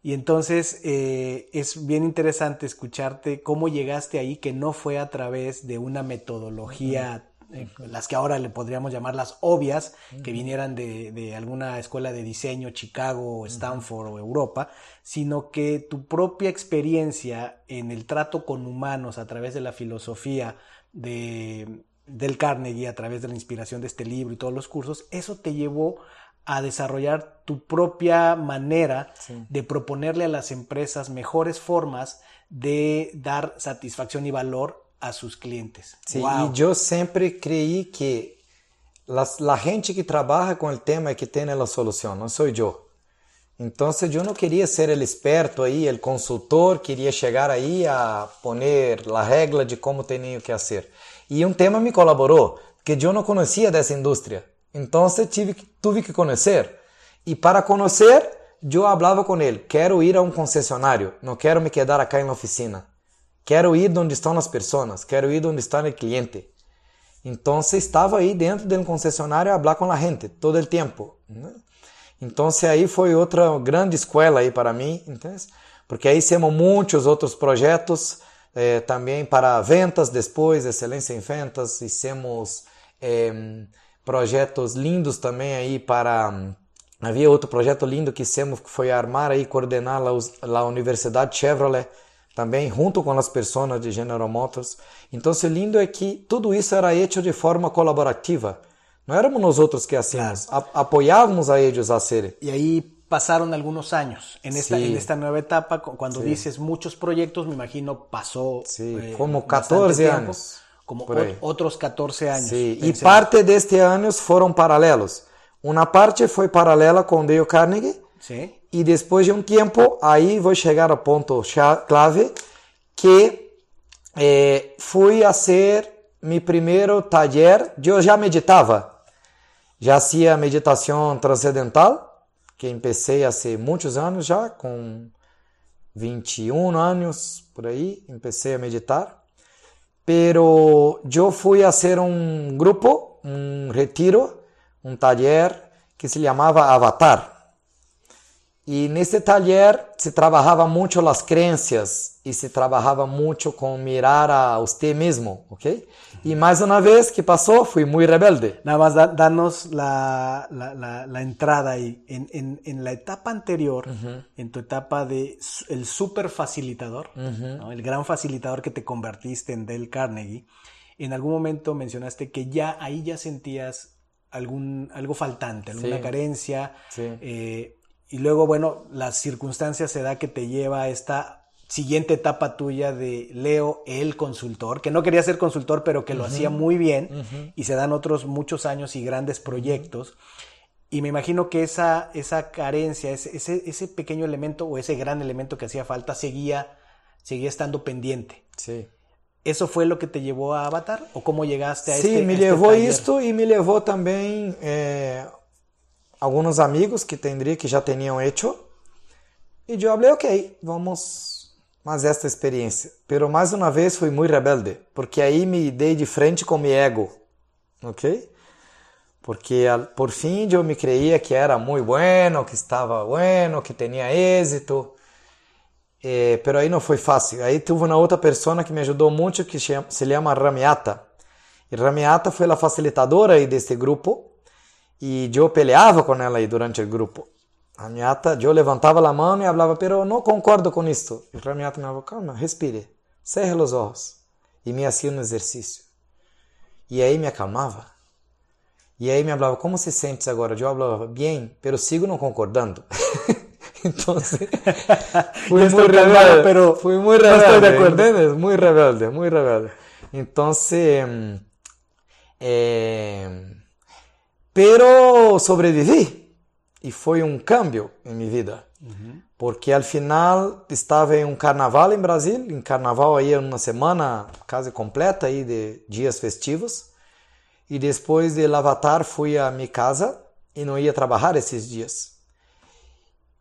Y entonces eh, es bien interesante escucharte cómo llegaste ahí, que no fue a través de una metodología, eh, las que ahora le podríamos llamar las obvias, que vinieran de, de alguna escuela de diseño, Chicago, o Stanford o Europa, sino que tu propia experiencia en el trato con humanos a través de la filosofía de, del Carnegie, a través de la inspiración de este libro y todos los cursos, eso te llevó a desarrollar tu propia manera Sí. de proponerle a las empresas mejores formas de dar satisfacción y valor a sus clientes. Sí, Wow. Y yo siempre creí que las- la gente que trabaja con el tema es que tiene la solución, no soy yo. Entonces yo no quería ser el experto ahí, el consultor, quería llegar ahí a poner la regla de cómo tenía que hacer. Y un tema me colaboró, que yo no conocía de esa industria. Entonces tive que- tuve que conocer. Y para conocer, yo hablaba con él, quiero ir a un concesionario, no quiero me quedar acá en la oficina. Quero ir onde estão as pessoas, quero ir onde está o cliente. Então, estava aí dentro do concessionário a falar com a gente todo o tempo. né? Então, aí foi outra grande escola aí para mim, entende? porque aí temos muitos outros projetos eh, também para ventas depois, excelência em ventas, hicimos eh, projetos lindos também aí para havia outro projeto lindo que hicimos que foi armar aí coordenar us- a Universidade Chevrolet também junto com as pessoas de General Motors. Então, o lindo é que tudo isso era hecho de forma colaborativa. Não éramos nós outros que hacíamos, a- apoiávamos a eles a hacer. Y ahí pasaron algunos años en esta, Sí. en esta nueva etapa. cu- Cuando dices muchos proyectos, me imagino pasó Sí, eh, como bastante 14 tiempo, años, Como otros 14 años. E parte deste anos foram paralelos. Uma parte foi paralela com Dale Carnegie Sí. E depois de um tempo, aí vou chegar ao ponto cha- clave, que eh, fui a ser meu primeiro taller, eu já meditava, já hacía meditação transcendental, que empecé há muitos anos já, com 21 anos por aí, empecé a meditar. Pero yo fui a hacer un grupo, un retiro, un taller que se llamaba Avatar. Y en este taller se trabajaba mucho las creencias y se trabajaba mucho con mirar a usted mismo, ¿ok? Y más una vez que pasó, fui muy rebelde. Nada más da- danos la, la- la- la entrada ahí. En, en- en la etapa anterior, en tu etapa de el super facilitador, ¿no? el gran facilitador que te convertiste en Dale Carnegie, en algún momento mencionaste que ya ahí ya sentías algún, algo faltante, alguna Sí. carencia. Sí. eh, y luego, bueno, las circunstancias se da que te lleva a esta siguiente etapa tuya de Leo, el consultor, que no quería ser consultor, pero que lo hacía muy bien, y se dan otros muchos años y grandes proyectos. Y me imagino que esa, esa carencia, ese, ese, pequeño elemento o ese gran elemento que hacía falta seguía seguía estando pendiente. Sí. ¿Eso fue lo que te llevó a Avatar? ¿O cómo llegaste a sí, este me este levou taller? isto e me levou também eh, alguns amigos que tendria que já tinham hecho. E eu falei, ok, vamos mais esta experiência. Pero mais uma vez fui muito rebelde, porque aí me dei de frente com meu ego, ok? Porque por fim eu me creía que era muito bueno, que estava bueno, que tinha êxito. Eh, pero aí não foi fácil. Aí tive uma outra pessoa que me ajudou muito, que se chama Ramiata. E Ramiata foi a facilitadora aí desse grupo. E eu peleava com ela aí durante o grupo. Ramiata, eu levantava a mão e falava, pero não concordo com isto. E Ramiata me falava, calma, respire, cerre os olhos. E me hacía um exercício. E aí me acalmava. E aí me falava, como se sentes agora? Eu falava, bem, pero sigo não concordando. então, fui muito rebelde, pero fui muito no rebelde, estoy de acuerdo. ¿entiendes? Muy rebelde, muy rebelde. Entonces, mm, eh, pero sobrevivi e foi um cambio em minha vida. Porque al final estava em um carnaval em Brasil, em carnaval aí uma semana quase completa aí de dias festivos. E depois de Avatar fui a minha casa e não ia trabalhar esses dias.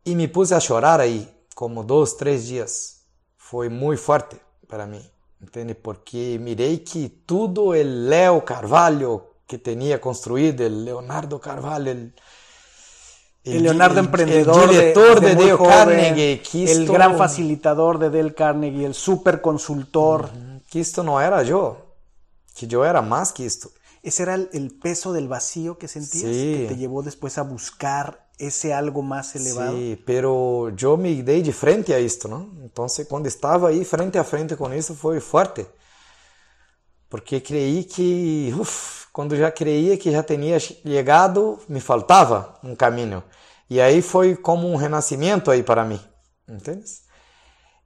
E me pus a chorar aí, como dois, três dias. Foi muito forte para mim, entende? Porque mirei que tudo o Leo Carvalho que tinha construído, o Leonardo Carvalho, el, El Leonardo el- emprendedor, el de- director de, desde muy Dale joven, Carnegie, el gran facilitador de Dale Carnegie, el super consultor. que isto não era eu, que eu era mais que isto. ¿Ese era el, el peso del vacío que sentías? Sí. Que te llevó después a buscar ese algo más elevado. Sim, pero eu me dei de frente a isto, não? Então, quando estava aí frente a frente com isso, foi forte. Porque creí que, quando já creía que já tinha chegado, me faltava um caminho. E aí foi como um renascimento aí para mim, entendes?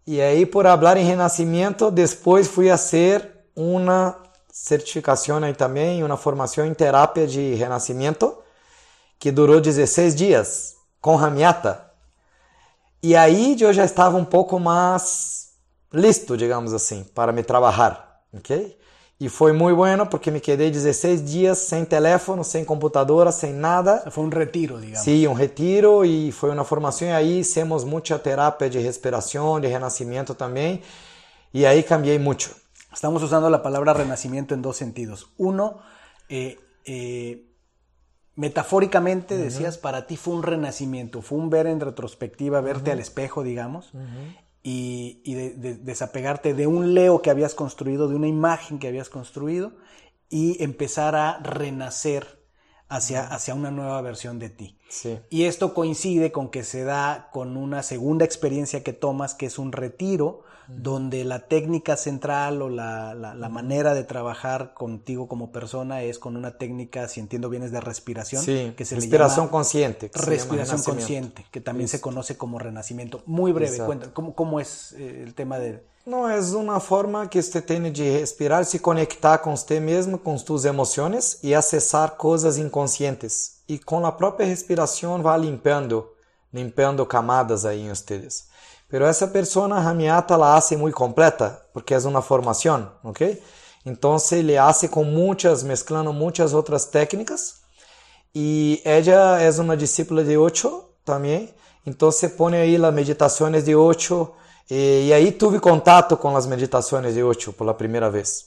E aí, por falar em renascimento, depois fui a ser uma certificação aí também, uma formação em terapia de renascimento, que durou 16 dias, com Ramiata. E aí eu já estava um pouco mais listo, digamos assim, para me trabalhar, ok? E foi muito bueno porque me quedei 16 dias sem teléfono, sem computadora, sem nada. Foi um retiro, digamos. Sí, um retiro e foi uma formação. E aí fizemos muita terapia de respiração, de renascimento também. E aí cambiei muito. Estamos usando a palavra renascimento em dois sentidos. Uno, eh, eh metafóricamente uh decías, para ti fue un renacimiento, fue un ver en retrospectiva, verte al espejo, digamos y, y de- de- desapegarte de un Leo que habías construido, de una imagen que habías construido, y empezar a renacer hacia, hacia una nueva versión de ti. Sí. Y esto coincide con que se da con una segunda experiencia que tomas, que es un retiro, donde la técnica central o la, la- la manera de trabajar contigo como persona es con una técnica, si entiendo bien, es de respiración, Sí, que se le respiración llama consciente. llama respiración consciente, que también se conoce como renacimiento. Muy breve, cuenta, ¿cómo, cómo es eh, el tema de... Não, é uma forma que você tem de respirar, se conectar com você mesmo, com suas emoções e acessar coisas inconscientes. E com a própria respiração vai limpando, limpando camadas aí em vocês. Pero essa pessoa ramiata la hace muito completa, porque é uma formação, ok? Então ele hace com muitas, mesclando muitas outras técnicas. E ela é uma discípula de Ocho também. Então se põe aí as meditações de Ocho. E, e aí tive contato com as meditações de Ocho pela primeira vez.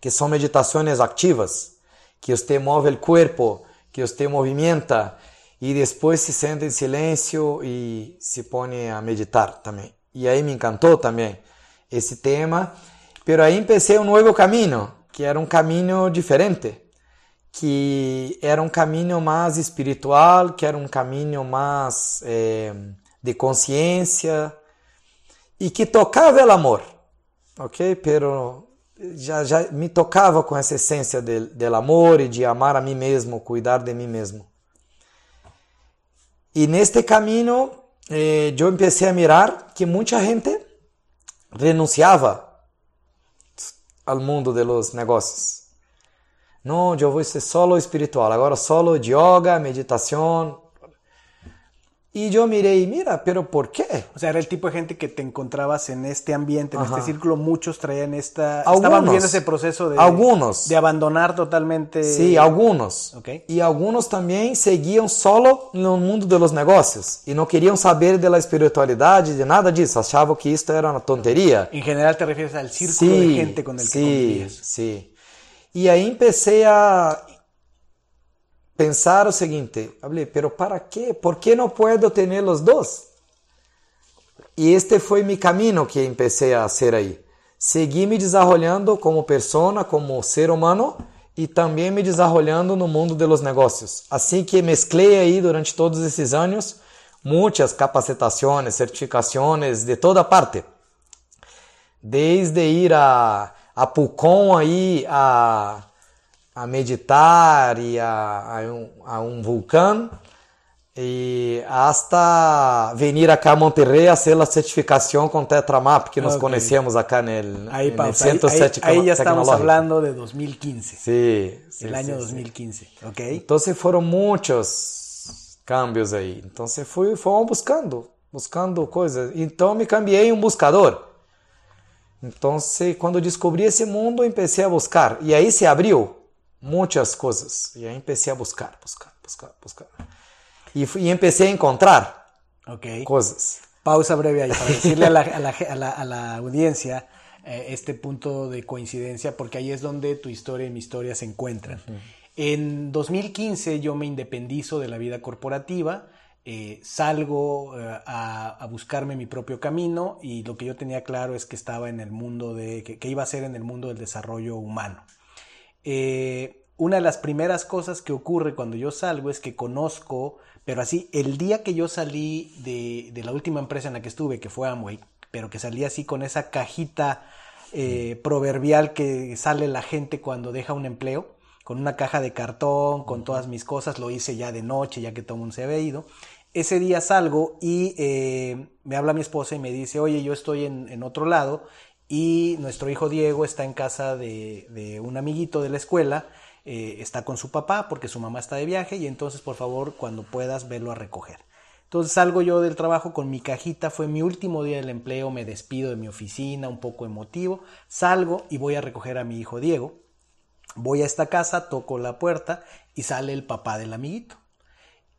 Que são meditações ativas, que você move o corpo, que você movimenta e depois se senta em silêncio e se põe a meditar também. E aí me encantou também esse tema. Pero aí empecé um novo caminho, que era um caminho diferente que era um caminho mais espiritual, que era um caminho mais eh, de consciência e que tocava o amor, ok? Pero já, já me tocava com essa essência del amor e de amar a mim mesmo, cuidar de mim mesmo. E neste caminho eh, eu comecei a mirar que muita gente renunciava ao mundo de los negócios. Não, eu vou ser solo espiritual, agora solo yoga, meditação. Y yo miré y mira, pero ¿por qué? O sea, era el tipo de gente que te encontrabas en este ambiente, en este círculo, muchos traían esta... Algunos, estaban viendo ese proceso de... Algunos. De abandonar totalmente... Sí, algunos. Ok. Y algunos también seguían solo en el mundo de los negocios y no querían saber de la espiritualidad, de nada disso, achaban que esto era una tontería. En general te refieres al círculo de gente con el que sí, convivías. Sí, Y ahí empecé a pensar o seguinte, hablé, pero ¿para qué? ¿Por qué no puedo tener los dos? Y este fue mi camino que empecé a hacer ahí. Seguí me desarrollando como persona, como ser humano e também me desarrollando no mundo de los negócios. Assim que mesclei aí durante todos esses anos muitas capacitações, certificações de toda parte. Desde ir a, a Pucon aí a a meditar e a, a, um, a um vulcão. E hasta venir acá a Monterrey a hacer a certificação com Tetramap que nos okay. conhecemos acá no ahí, el Centro ahí, ahí, ahí ya estamos hablando de 2015 sí, sí el año sí, 2015 sí. ok. Entonces fueron muchos cambios aí então fui fomos buscando buscando coisas então me cambiei em buscador. Então quando descobri esse mundo comecei a buscar. E aí se abriu muchas cosas. Y ahí empecé a buscar, buscar, buscar, buscar. Y, y empecé a encontrar okay. cosas. Pausa breve ahí para decirle a la, a la, a la, a la audiencia eh, este punto de coincidencia, porque ahí es donde tu historia y mi historia se encuentran. Uh -huh. En 2015 yo me independizo de la vida corporativa. Eh, salgo eh, a, a, buscarme mi propio camino y lo que yo tenía claro es que estaba en el mundo de, que, que iba a ser en el mundo del desarrollo humano. Eh, una de las primeras cosas que ocurre cuando yo salgo es que conozco, pero así, el día que yo salí de, de la última empresa en la que estuve, que fue Amway, pero que salí así con esa cajita eh, proverbial que sale la gente cuando deja un empleo, con una caja de cartón, con todas mis cosas, lo hice ya de noche, ya que todo el mundo se había ido. Ese día salgo y eh, me habla mi esposa y me dice, oye, yo estoy en, en otro lado y nuestro hijo Diego está en casa de, de un amiguito de la escuela, eh, está con su papá porque su mamá está de viaje y entonces por favor cuando puedas verlo a recoger. Entonces salgo yo del trabajo con mi cajita, fue mi último día del empleo, me despido de mi oficina, un poco emotivo, salgo y voy a recoger a mi hijo Diego, voy a esta casa, toco la puerta y sale el papá del amiguito.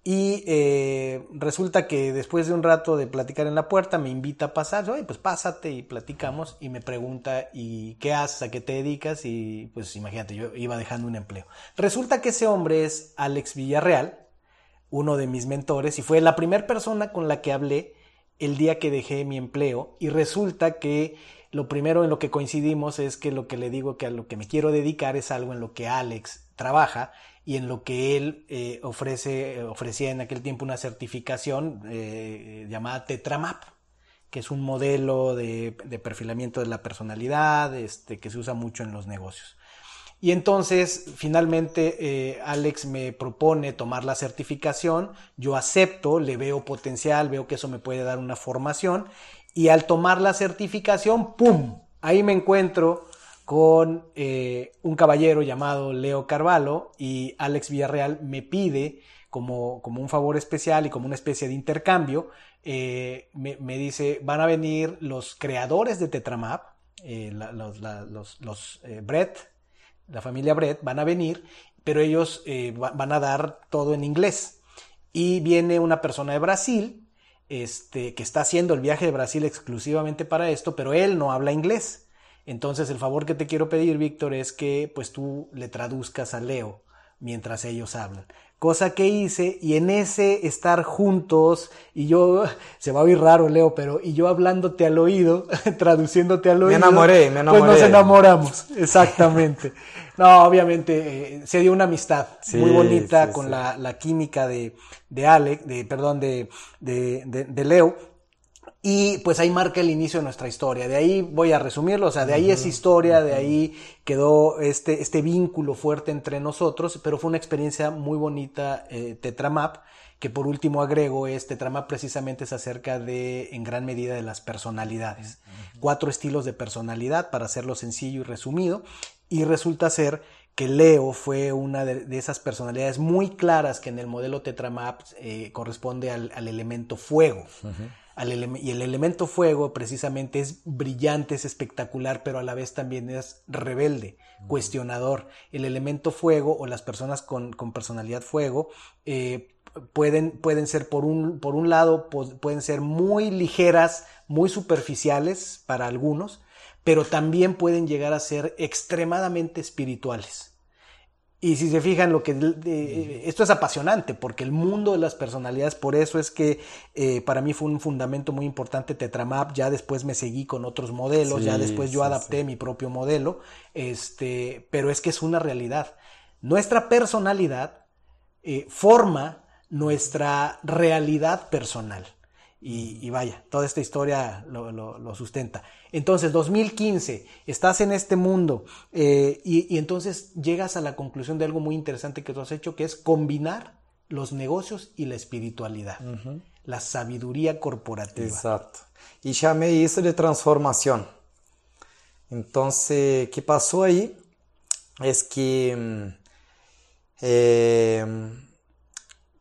Y eh, resulta que después de un rato de platicar en la puerta me invita a pasar, oye, pues pásate y platicamos y me pregunta, ¿y qué haces? ¿A qué te dedicas? Y pues imagínate, yo iba dejando un empleo. Resulta que ese hombre es Alex Villarreal, uno de mis mentores, y fue la primera persona con la que hablé el día que dejé mi empleo y resulta que lo primero en lo que coincidimos es que lo que le digo que a lo que me quiero dedicar es algo en lo que Alex trabaja y en lo que él eh, ofrece, ofrecía en aquel tiempo una certificación eh, llamada Tetramap, que es un modelo de, de, perfilamiento de la personalidad este, que se usa mucho en los negocios. Y entonces, finalmente, eh, Alex me propone tomar la certificación, yo acepto, le veo potencial, veo que eso me puede dar una formación, y al tomar la certificación, ¡pum! Ahí me encuentro con eh, un caballero llamado Leo Carvalho y Alex Villarreal me pide como, como un favor especial y como una especie de intercambio, eh, me, me, dice, van a venir los creadores de Tetramap, eh, los, los, los Brett, la familia Brett, van a venir, pero ellos van a dar todo en inglés. Y viene una persona de Brasil, este, que está haciendo el viaje de Brasil exclusivamente para esto, pero él no habla inglés. Entonces el favor que te quiero pedir, Víctor, es que pues tú le traduzcas a Leo mientras ellos hablan. Cosa que hice y en ese estar juntos y yo, se va a oír raro Leo, pero y yo hablándote al oído, traduciéndote al oído. Me enamoré, me enamoré. Pues nos enamoramos, exactamente. no, obviamente eh, se dio una amistad sí, muy bonita sí, con sí. La, la, química de, de Alex, de, perdón, de, de, de, de Leo y pues ahí marca el inicio de nuestra historia. De ahí voy a resumirlo, o sea, de ahí es historia, de ahí quedó este, este vínculo fuerte entre nosotros, pero fue una experiencia muy bonita, eh, Tetramap, que por último agrego es Tetramap precisamente se acerca de, en gran medida, de las personalidades. Cuatro estilos de personalidad, para hacerlo sencillo y resumido, y resulta ser que Leo fue una de, esas personalidades muy claras que en el modelo Tetramap eh, corresponde al, elemento fuego. Y el elemento fuego precisamente es brillante, es espectacular, pero a la vez también es rebelde, cuestionador. El elemento fuego o las personas con, personalidad fuego eh, pueden, pueden ser por un, por un lado, pueden ser muy ligeras, muy superficiales para algunos, pero también pueden llegar a ser extremadamente espirituales. Y si se fijan, lo que esto es apasionante, porque el mundo de las personalidades, por eso es que eh, para mí fue un fundamento muy importante Tetramap. Ya después me seguí con otros modelos, ya después yo adapté mi propio modelo, este, pero es que es una realidad. Nuestra personalidad eh, forma nuestra realidad personal. Y, vaya, toda esta historia lo, sustenta. Entonces, 2015, estás en este mundo eh, y, entonces llegas a la conclusión de algo muy interesante que tú has hecho, que es combinar los negocios y la espiritualidad, la sabiduría corporativa. Exacto. Y llamé eso de transformación. Entonces, ¿qué pasó ahí? Es que mm, eh,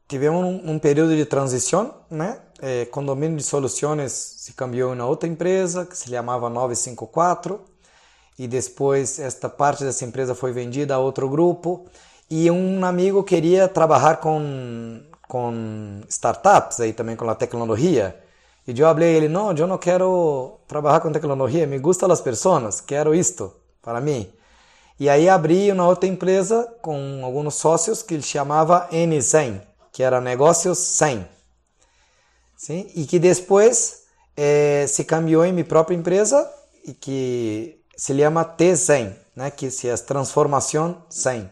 tivemos um, um, período de transição, né? É, Condomínio de Soluções se cambiou em outra empresa que se chamava 954 e depois esta parte dessa empresa foi vendida a outro grupo e um amigo queria trabalhar com com startups aí também com a tecnologia e eu falei ele não eu não quero trabalhar com tecnologia me gustam as pessoas quero isto para mim e aí abri uma outra empresa com alguns sócios que ele chamava N100 que era Negócios 100. Sim? E que depois eh, se cambiou em minha própria empresa e que se chama T100, né? que se é transformação 100.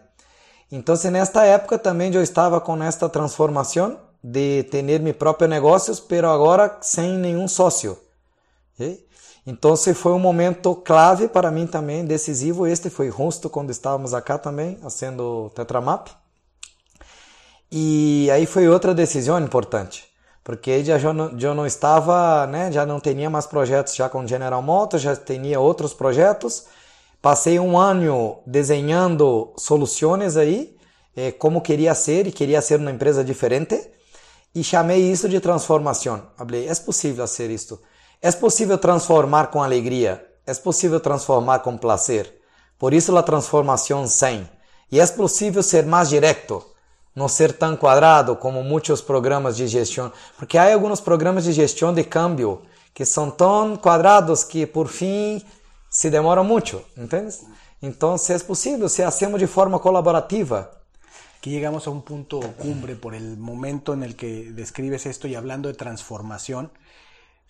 Então, nesta época também eu estava com esta transformação de ter meu próprio negócio, mas agora sem nenhum sócio. Então foi um momento clave para mim também, decisivo. Este foi justo quando estávamos acá também, fazendo Tetramap. E aí foi outra decisão importante, porque já eu não, já não estava, né, já não tinha mais projetos já com General Motors, já tinha outros projetos. Passei um ano desenhando soluções aí, eh, como queria ser e queria ser uma empresa diferente. E chamei isso de transformação. Falei, é possível fazer isto. É possível transformar com alegria. É possível transformar com prazer. Por isso a transformação 100. E é possível ser mais direto não ser tão quadrado como muitos programas de gestão, porque há alguns programas de gestão de câmbio que são tão quadrados que por fim se demoram muito, entende? Então, se é possível, se hacemos de forma colaborativa. Que llegamos a un punto cumbre por el momento en el que describes esto y hablando de transformación,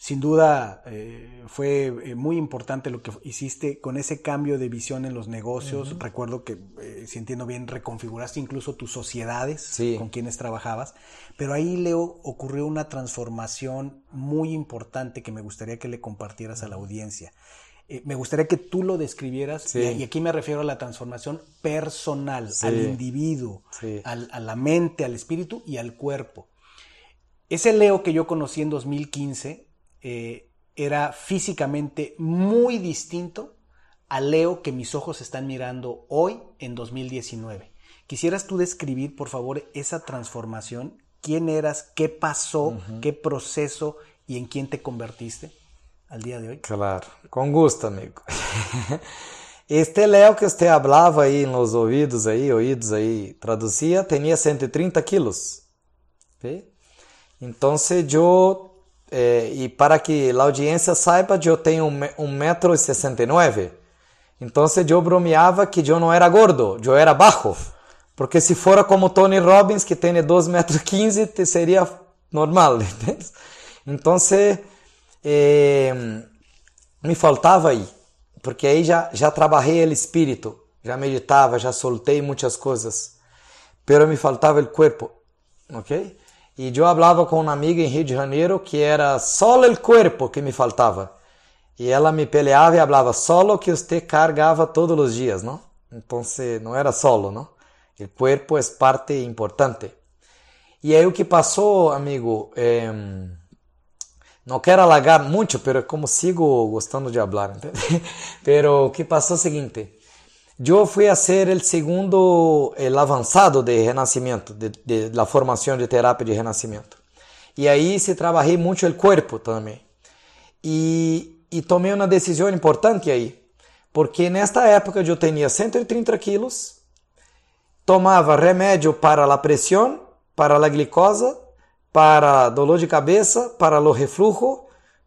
Sin duda eh, fue eh, muy importante lo que hiciste con ese cambio de visión en los negocios. Recuerdo que, eh, si entiendo bien, reconfiguraste incluso tus sociedades con quienes trabajabas. Pero ahí, Leo, ocurrió una transformación muy importante que me gustaría que le compartieras a la audiencia. me gustaría que tú lo describieras, y, aquí me refiero a la transformación personal, al individuo, a la mente, al espíritu y al cuerpo. Ese Leo que yo conocí en 2015 eh, era físicamente muy distinto al Leo que mis ojos están mirando hoy en 2019. ¿Quisieras tú describir, por favor, esa transformación? ¿Quién eras? ¿Qué pasó? ¿Qué proceso? ¿Y en quién te convertiste al día de hoy? Claro, con gusto, amigo. Este Leo que usted hablaba ahí en los oídos ahí, oídos ahí, traducía, tenía 130 kilos. ¿sí? Entonces yo é, e para que a audiência saiba, eu tenho 1,69m. Então eu bromeava que eu não era gordo, eu era baixo. Porque se fora como Tony Robbins, que tem 2,15m, seria normal. Então é, me faltava aí. Porque aí já, já trabalhei o espírito, já meditava, já soltei muitas coisas. Pero me faltava o corpo. Ok? E eu falava com uma amiga em Rio de Janeiro que era só o corpo que me faltava. E ela me peleava e falava solo que você cargava todos os dias, não? Então não era solo, não? O corpo é parte importante. E aí o que passou, amigo, é... não quero alagar muito, mas como sigo gostando de falar, entende? Pero o que passou é o seguinte: eu fui a ser o segundo, el avançado de renascimento, de, de, la formação de terapia de renascimento. E aí se trabalhei muito o corpo também. E, tomei uma decisão importante aí, porque nesta época eu tinha 130 quilos, tomava remédio para a pressão, para a glicose, para dolor de cabeça, para o reflujo,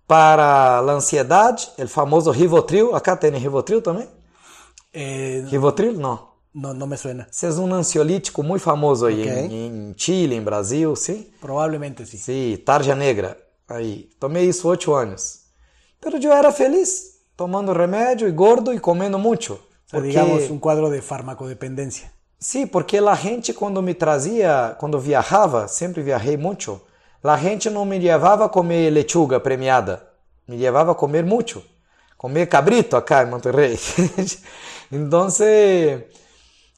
para a ansiedade, o famoso Rivotril. Acá tem Rivotril também? Eh, Rivotril? Não. no, no me suena. Esse é um ansiolítico muito famoso aí Ok. em, em Chile, em Brasil, sim? Probablemente sí. Sim, tarja negra. Aí, tomei isso oito anos. Pero eu era feliz, tomando remédio e gordo e comendo muito. O sea, Porque, digamos, un cuadro de farmacodependencia. sim, porque a gente quando me trazia, quando viajava, sempre viajei muito, a gente não me levava a comer lechuga premiada, me levava a comer muito, comer cabrito acá en Monterrey. Entonces,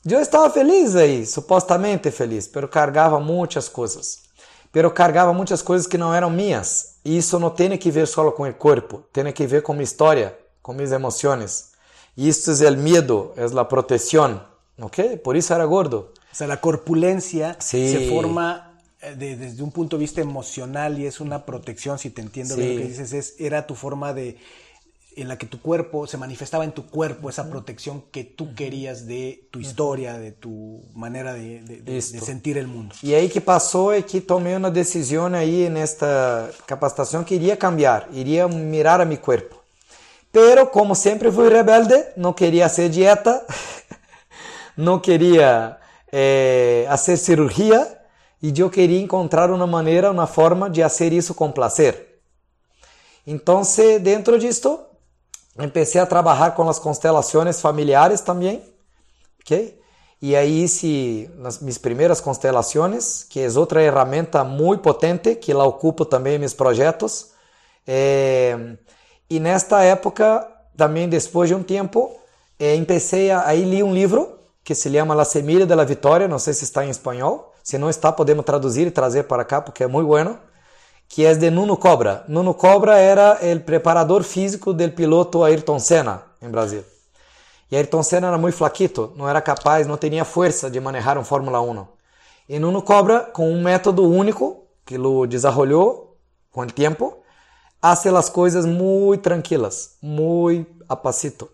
yo estaba feliz ahí, supuestamente feliz, pero cargava muchas cosas. Pero cargava muchas cosas que no eran mías. Y eso no tiene que ver solo con el cuerpo, tiene que ver con mi historia, con mis emociones. Y esto es el miedo, es la protección. ¿Ok? Por eso era gordo. O sea, la corpulencia se forma eh, de, desde un punto de vista emocional y es una protección, si te entiendo sí. bien lo que dices, es, era tu forma de en la que tu cuerpo, se manifestaba en tu cuerpo esa protección que tú querías de tu historia, de tu manera de, de, de, de sentir el mundo. Y ahí que pasó es que tomé una decisión ahí en esta capacitación que iría cambiar, iría mirar a mi cuerpo. Pero como siempre fui rebelde, no quería hacer dieta, no quería eh, hacer cirugía y yo quería encontrar una manera, una forma de hacer eso con placer. Entonces, dentro de esto, empecé a trabalhar com as constelações familiares também, ok? E aí hice las, mis primeiras constelações, que é outra ferramenta muito potente, que la ocupo também meus projetos. Eh, e nesta época, também depois de um tempo, eh, empecé a, aí li um livro que se chama La Semilla de la Vitória, não sei se está em espanhol. Se não está, podemos traduzir e trazer para cá, porque é muito bueno que é de Nuno Cobra. Nuno Cobra era o preparador físico do piloto Ayrton Senna em Brasil. E Ayrton Senna era muito flaquito, não era capaz, não tinha força de manejar um Fórmula 1. E Nuno Cobra, com um método único que lo desenvolveu com o tempo, hace as coisas muito tranquilas, muito a pasito.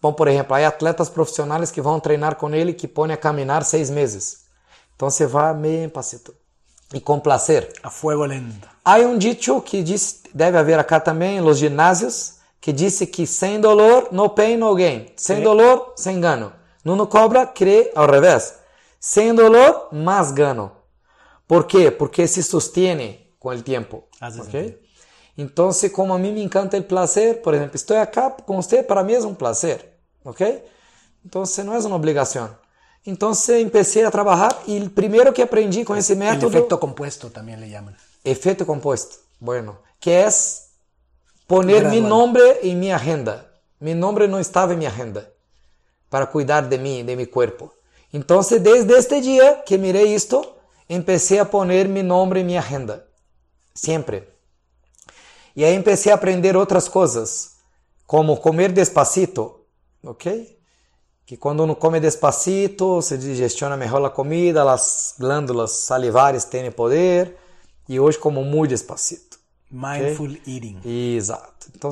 Bom, por exemplo, há atletas profissionais que vão treinar com ele que põem a caminhar seis meses. Então você vai meio pasito e com prazer. A fuego lento. Há um dicho que diz, deve haver acá também, nos ginásios, que disse que sem dolor, no pain, no gain. Sem Sí. dolor, sem gano. Nuno Cobra crê ao revés. Sem dolor, mais gano. ¿Por quê? Porque se sostiene com o tempo. ¿ok? sentido. Então, como a mim me encanta o prazer, por exemplo, estou acá com você, para mim é um prazer. ¿Ok? Então, não é uma obrigação. Então, empecé a trabalhar e o primeiro que aprendi com esse El método... efecto compuesto también le llaman. Efeito composto. Bueno, que é poner Gradual. nombre em minha agenda. Mi nombre não estava em minha agenda para cuidar de mim, de mi cuerpo. Então, desde este dia que mirei isto, empecé a poner mi nombre em minha agenda. Sempre. E aí empecé a aprender outras coisas, como comer despacito, ok? Que quando uno come despacito, se digestiona melhor a comida, as glândulas salivares têm poder, e hoje como muito despacito. Mindful eating. Exato. Então,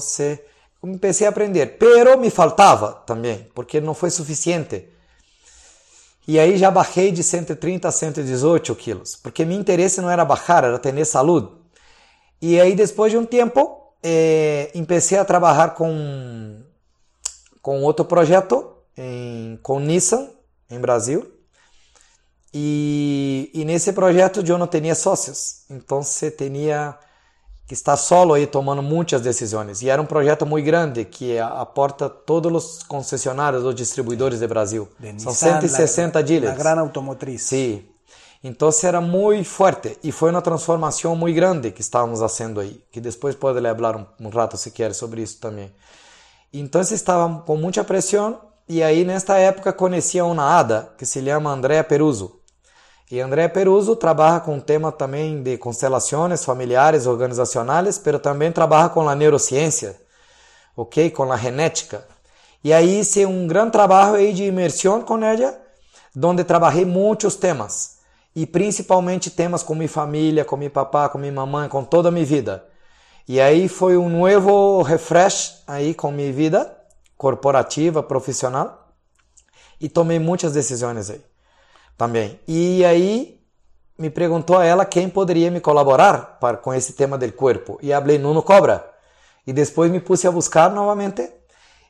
comecei a aprender, pero me faltava também, porque não foi suficiente. E aí já baixei de 130 a 118 quilos, porque meu interesse não era baixar, era ter saúde. E aí depois de um tempo, eh, empecé a trabalhar com com outro projeto em, com Nissan em Brasil. E, e nesse projeto eu não tinha sócios, então você tinha que estar solo aí tomando muitas decisões. E era um projeto muito grande que a- aporta todos os concessionários ou distribuidores do Brasil. De São Nissan, 160 la, dealers. La gran automotriz. Sí. Então era muito forte e foi uma transformação muito grande que estávamos fazendo aí, que depois pode lhe falar um, um rato se quer sobre isso também. Então estava com muita pressão e aí nesta época conhecia uma hada que se chama Andrea Peruso. E Andrea Peruso trabalha com tema também de constelações familiares, organizacionais, pero também trabalha com a neurociência, ok? Com a genética. E aí hice um grande trabalho aí de imersão com ela, onde trabalhei muitos temas. E principalmente temas com minha família, com meu papá, com minha mamãe, com toda a minha vida. E aí foi um novo refresh aí com minha vida corporativa, profissional. E tomei muitas decisões aí também. E aí me perguntou a ela quem poderia me colaborar para, com esse tema do corpo. E falei, Nuno Cobra. E depois me puse a buscar novamente.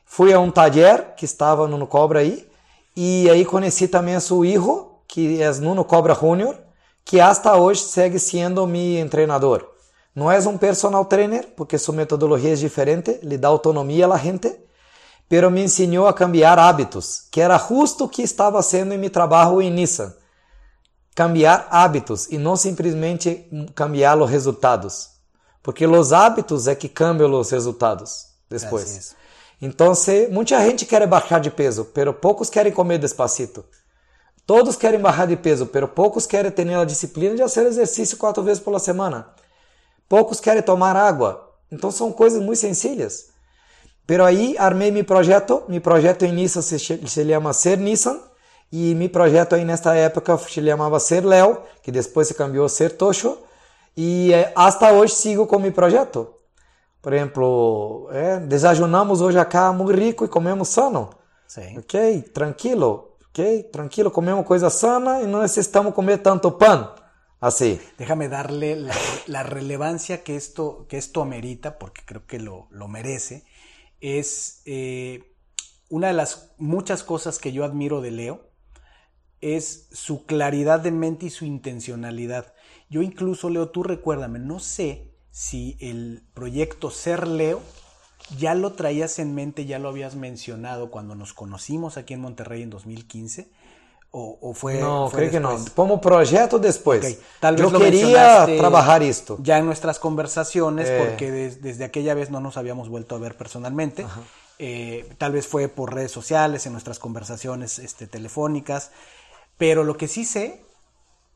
Fui a um taller que estava Nuno Cobra aí. E aí conheci também a seu filho, que é Nuno Cobra Júnior, que hasta hoje segue sendo meu treinador. Não é um personal trainer, porque sua metodologia é diferente, lhe dá autonomia à gente, pero me ensinou a cambiar hábitos, que era justo o que estava sendo em meu trabalho em Nissan. Cambiar hábitos e não simplesmente cambiar os resultados. Porque os hábitos é que cambiam os resultados depois. Então, muita gente quer baixar de peso, pero poucos querem comer despacito. Todos querem baixar de peso, pero poucos querem ter a disciplina de fazer exercício quatro vezes por semana. Poucos querem tomar água. Então são coisas muito sencillas. Pero aí armei meu projeto, meu projeto em Nissan se, se chama Ser Nissan, e meu projeto aí nesta época se chamava Ser Leo, que depois se cambiou Ser Tocho, e eh, hasta hoje sigo com meu projeto. Por exemplo, é, desayunamos hoje acá muito rico e comemos sano. Sim. Ok, tranquilo, ok, tranquilo, comemos coisa sana e não necessitamos comer tanto pão. Así. Déjame darle la, la, relevancia que esto, que esto amerita, porque creo que lo, lo merece es eh, una de las muchas cosas que yo admiro de Leo, es su claridad de mente y su intencionalidad. Yo incluso, Leo, tú recuérdame, no sé si el proyecto Ser Leo ya lo traías en mente, ya lo habías mencionado cuando nos conocimos aquí en Monterrey en 2015. O, fue, no, creo que no. Como proyecto después. Tal vez Yo quería trabajar esto. Ya en nuestras conversaciones, eh. porque desde aquella vez no nos habíamos vuelto a ver personalmente. Eh, tal vez fue por redes sociales, en nuestras conversaciones este, telefónicas. Pero lo que sí sé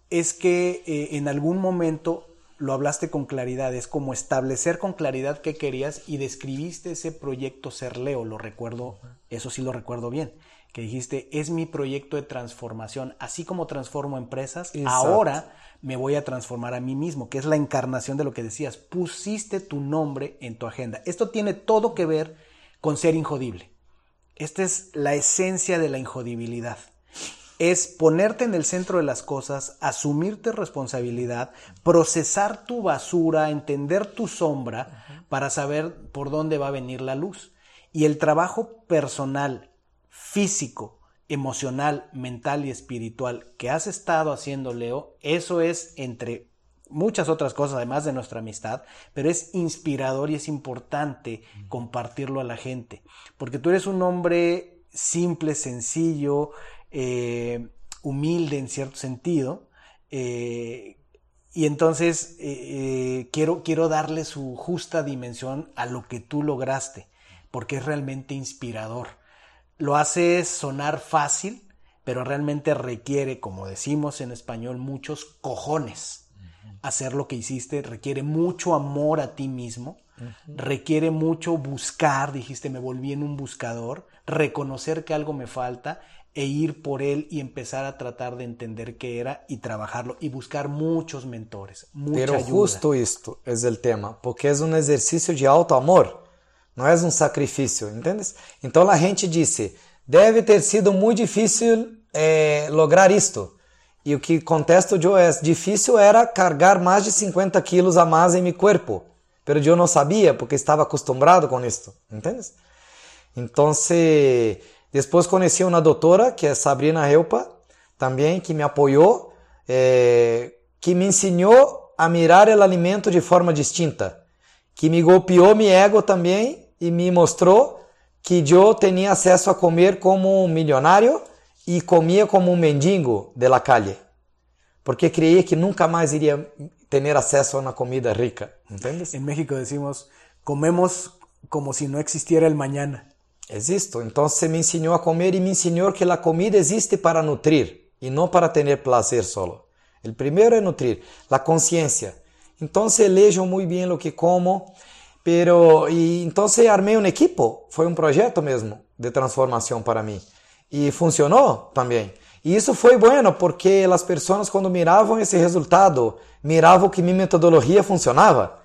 es que eh, en algún momento lo hablaste con claridad, es como establecer con claridad qué querías y describiste ese proyecto Ser Leo, lo recuerdo, eso sí lo recuerdo bien que dijiste, es mi proyecto de transformación. Así como transformo empresas, ahora me voy a transformar a mí mismo, que es la encarnación de lo que decías. Pusiste tu nombre en tu agenda. Esto tiene todo que ver con ser injodible. Esta es la esencia de la injodibilidad. Es ponerte en el centro de las cosas, asumirte responsabilidad, procesar tu basura, entender tu sombra para saber por dónde va a venir la luz. Y el trabajo personal físico, emocional, mental y espiritual que has estado haciendo, Leo, eso es entre muchas otras cosas, además de nuestra amistad, pero es inspirador y es importante compartirlo a la gente, porque tú eres un hombre simple, sencillo, eh, humilde en cierto sentido, eh, y entonces eh, quiero, quiero darle su justa dimensión a lo que tú lograste, porque es realmente inspirador lo hace sonar fácil, pero realmente requiere, como decimos en español, muchos cojones. Hacer lo que hiciste requiere mucho amor a ti mismo, requiere mucho buscar, dijiste, me volví en un buscador, reconocer que algo me falta e ir por él y empezar a tratar de entender qué era y trabajarlo y buscar muchos mentores. Mucha Pero justo esto es el tema, porque es un ejercicio de alto amor. Não é um sacrifício, entendes? Então a gente disse, deve ter sido muito difícil é, lograr isto. E o que contesto eu é, difícil era carregar mais de 50 quilos a mais em meu corpo. Mas eu não sabia, porque estava acostumado com isto, entendes? Então, depois conheci uma doutora, que é Sabrina Helpa, também, que me apoiou, é, que me ensinou a mirar o alimento de forma distinta, que me golpeou meu ego também y me mostró que yo tenía acceso a comer como un millonario y comía como un mendigo de la calle, porque creía que nunca más iría a tener acceso a una comida rica. ¿Entiendes? En México decimos, comemos como si no existiera el mañana. Existo. Entonces me enseñó a comer y me enseñó que la comida existe para nutrir y no para tener placer solo. El primero es nutrir, la conciencia. Entonces elejo muy bien lo que como, Pero, y entonces armé un equipo, fue un proyecto mismo. de transformação para mim. E funcionou também. E isso foi bueno porque as pessoas quando miravam esse resultado, miravam que minha metodologia funcionava,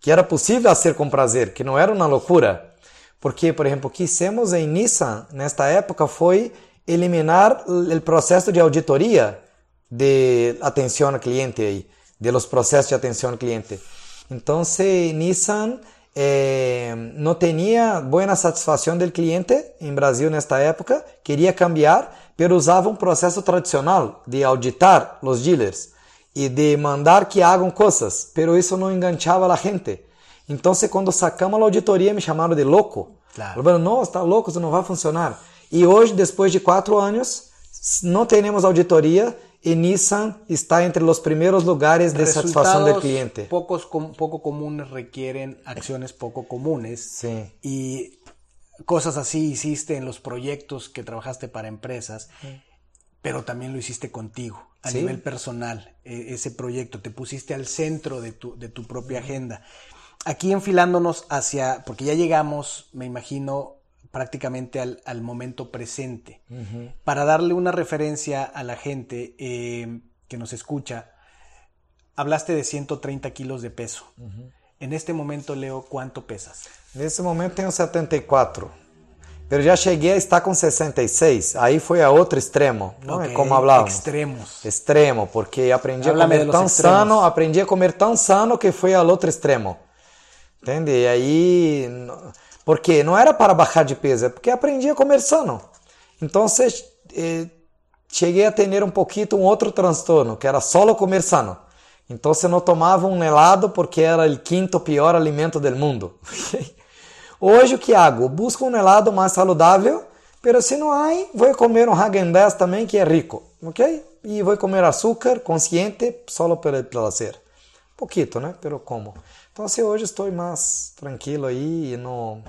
que era possível fazer com prazer, que não era uma loucura. Porque, por exemplo, o que hicimos em Nissan nesta época foi eliminar o processo de auditoria de atenção ao cliente aí, de los processos de atenção ao cliente. Então, Nissan eh, não tinha boa satisfação do cliente em Brasil nesta época, queria cambiar, pero usava um processo tradicional de auditar os dealers e de mandar que hagam coisas, pero isso não enganchava a gente. Então, quando sacamos a auditoria, me chamaram de louco. Claro. Não, está louco, isso não vai funcionar. E hoje, depois de quatro anos, não temos auditoria y Nissan está entre los primeros lugares de satisfacción del cliente. Pocos, poco comunes requieren acciones poco comunes. Sí. Y cosas así hiciste en los proyectos que trabajaste para empresas, pero también lo hiciste contigo, a nivel personal, e, ese proyecto. Te pusiste al centro de tu, de tu propia agenda. Aquí enfilándonos hacia, porque ya llegamos, me imagino, prácticamente al, momento presente. Para darle una referencia a la gente eh, que nos escucha, hablaste de 130 kilos de peso. En este momento, Leo, ¿cuánto pesas? En este momento tengo 74. Pero ya llegué a estar con 66. Ahí fue a otro extremo, ¿no? Como hablábamos. Extremos. Extremo, porque aprendí a comer tan sano, aprendí a comer tan sano que fue al otro extremo. ¿Entiendes? Y ahí porque não era para baixar de peso, é porque aprendi a comer sano. Então, eh, cheguei a ter um pouquinho um outro transtorno, que era comer sano. Então, você não tomava um helado porque era o quinto pior alimento do mundo. Hoje, o que hago? Busco um helado mais saudável, mas se não há, vou comer um Häagen-Dazs também, que é rico, ok? E vou comer açúcar consciente, só pelo prazer. Pouquito, né? Pero como. Então, assim, hoje estou mais tranquilo e não,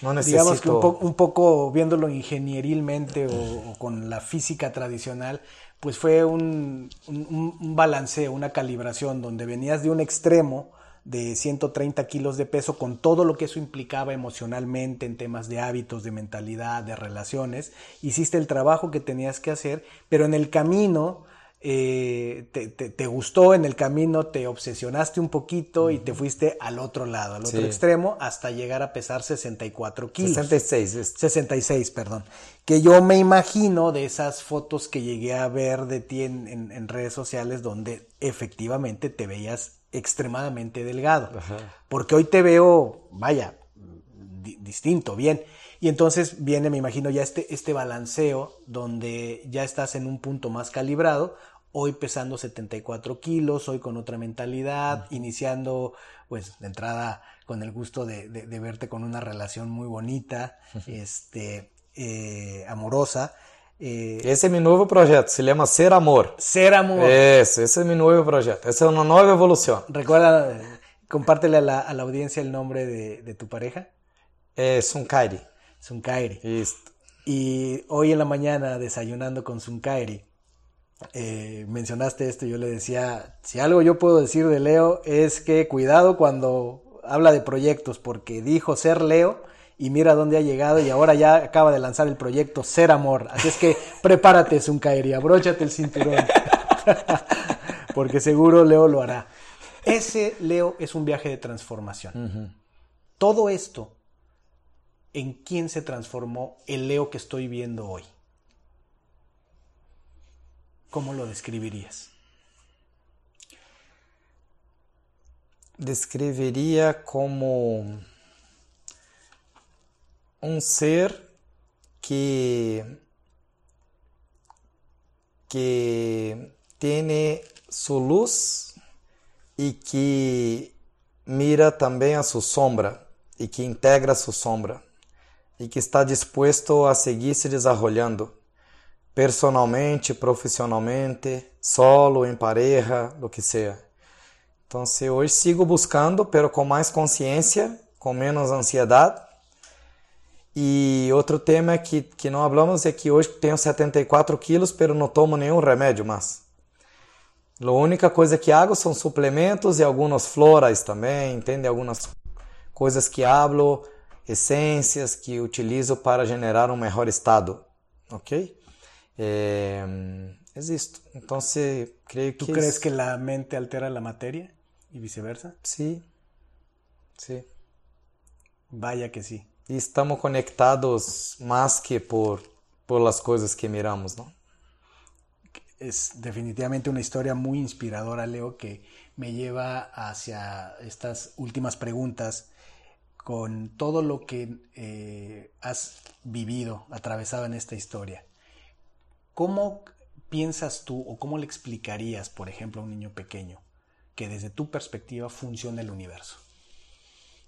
não necessito... Digamos que un, po un poco viéndolo ingenierilmente o, o, con la física tradicional, pues fue un, un, un balanceo, una calibración, donde venías de un extremo de 130 kilos de peso con todo lo que eso implicaba emocionalmente en temas de hábitos, de mentalidad, de relaciones. Hiciste el trabajo que tenías que hacer, pero en el camino eh, te, gustó en el camino, te obsesionaste un poquito y te fuiste al otro lado, al otro extremo, hasta llegar a pesar 64 kilos. 66. 66, perdón. Que yo me imagino de esas fotos que llegué a ver de ti en, redes sociales donde efectivamente te veías extremadamente delgado. Porque hoy te veo, vaya, distinto, bien. Y entonces viene, me imagino, ya este, este balanceo donde ya estás en un punto más calibrado, hoy pesando 74 kilos, hoy con otra mentalidad, iniciando pues de entrada con el gusto de, verte con una relación muy bonita, este, eh, amorosa. Eh, ese es mi nuevo proyecto, se llama Ser Amor. Ser Amor. ese es mi nuevo proyecto, esa es una nueva evolución. Recuerda, compártele a la, audiencia el nombre de, tu pareja. Es Sunkairi. Sunkairi. Listo. Y hoy en la mañana desayunando con Sunkairi, eh, mencionaste esto, yo le decía, si algo yo puedo decir de Leo es que cuidado cuando habla de proyectos, porque dijo ser Leo y mira dónde ha llegado y ahora ya acaba de lanzar el proyecto Ser Amor. Así es que prepárate, Zuncairi, abróchate el cinturón, porque seguro Leo lo hará. Ese Leo es un viaje de transformación. Todo esto, ¿en quién se transformó el Leo que estoy viendo hoy? ¿Cómo lo describirías? Descreveria como um ser que que tem sua luz e que mira também a sua sombra e que integra sua sombra e que está disposto a seguir se desenvolvendo personalmente, profissionalmente, solo, em pareja, do que seja. Então, se hoje sigo buscando, pero com mais consciência, com menos ansiedade. E outro tema que, que não falamos é que hoje tenho 74 quilos, pero não tomo nenhum remédio mais. A única coisa que hago são suplementos e algumas floras também, entende? Algumas coisas que hablo essências que utilizo para generar um melhor estado, ok? É, existo. Então, creio que... ¿Tú crees que la mente altera la materia y viceversa? Sí, sí. Vaya que sí. E estamos conectados más que por, por las cosas que miramos, ¿no? Es definitivamente una historia muy inspiradora, Leo, que me lleva hacia estas últimas preguntas con todo lo que eh, has vivido, atravesado en esta historia. ¿Cómo piensas tú o cómo le explicarías, por ejemplo, a un niño pequeño que desde tu perspectiva funciona el universo?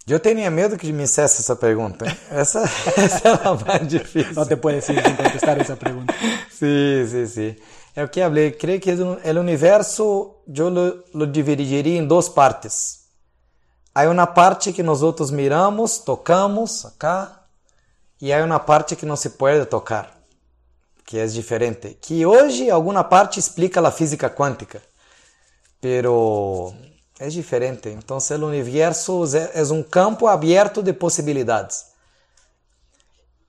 Yo tenía miedo que me hiciese esa pregunta. Esa, esa es la más difícil. No te puedes ir sin contestar esa pregunta. Sí, sí, sí. Es lo que hablé. Creo que el universo yo lo, lo dividiría en dos partes. Hay una parte que nosotros miramos, tocamos acá, y hay una parte que no se puede tocar. Que é diferente. Que hoje alguma parte explica a física quântica, pero é diferente. Então, o universo é, é um campo aberto de possibilidades,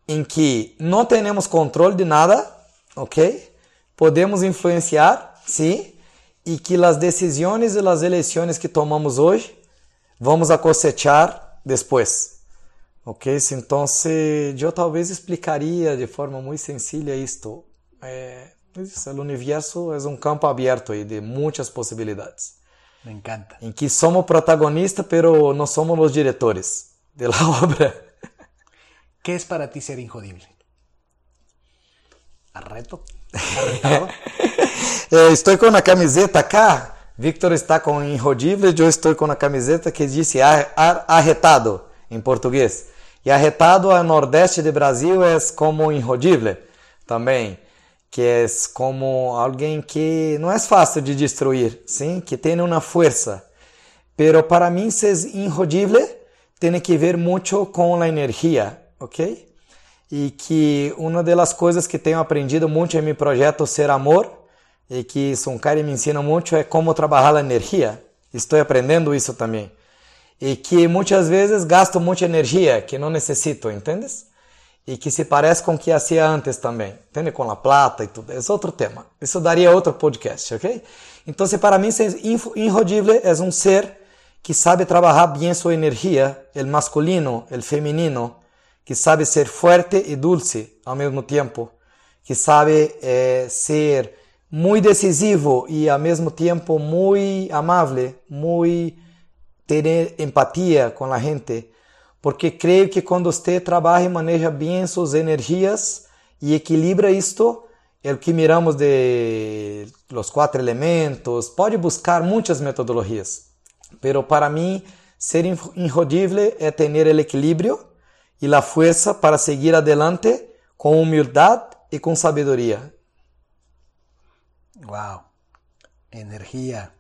em que não temos controle de nada, ok? Podemos influenciar, sim, e que as decisões e as eleições que tomamos hoje vamos cosechar depois. Ok, então eu talvez explicaria de forma muito sencilla isto. É, o universo é um campo aberto aí de muitas possibilidades. Me encanta. Em que somos protagonistas, pero não somos os diretores da obra. que é para ti ser injodible? ¿Arreto? eh, estou com a camiseta cá. Victor está com injodible, eu estou com a camiseta que diz arretado em português. E arretado ao nordeste de Brasil é como inrodível também, que é como alguém que não é fácil de destruir, sim, que tem uma força. Pero para mim ser inrodível tem que ver muito com a energia, ok? E que uma das coisas que tenho aprendido muito em meu projeto Ser Amor e que Sunkari me ensina muito é como trabalhar a energia. Estou aprendendo isso também e que muitas vezes gasto muita energia que não necessito, entendes? E que se parece com o que hacía antes também, entende? Com a plata e tudo. É outro tema. Isso daria outro podcast, ok? Então, para mim, ser inrodível é um ser que sabe trabalhar bem sua energia, o masculino, o feminino, que sabe ser forte e dulce ao mesmo tempo, que sabe eh, ser muito decisivo e ao mesmo tempo muito amável, muito ter empatia com a gente, porque creio que quando você trabalha e maneja bem suas energias e equilibra isto, o que miramos de los quatro elementos, pode buscar muitas metodologias, pero para mim ser inrodível é ter o equilíbrio e a força para seguir adelante com humildade e com sabedoria. Wow, energia,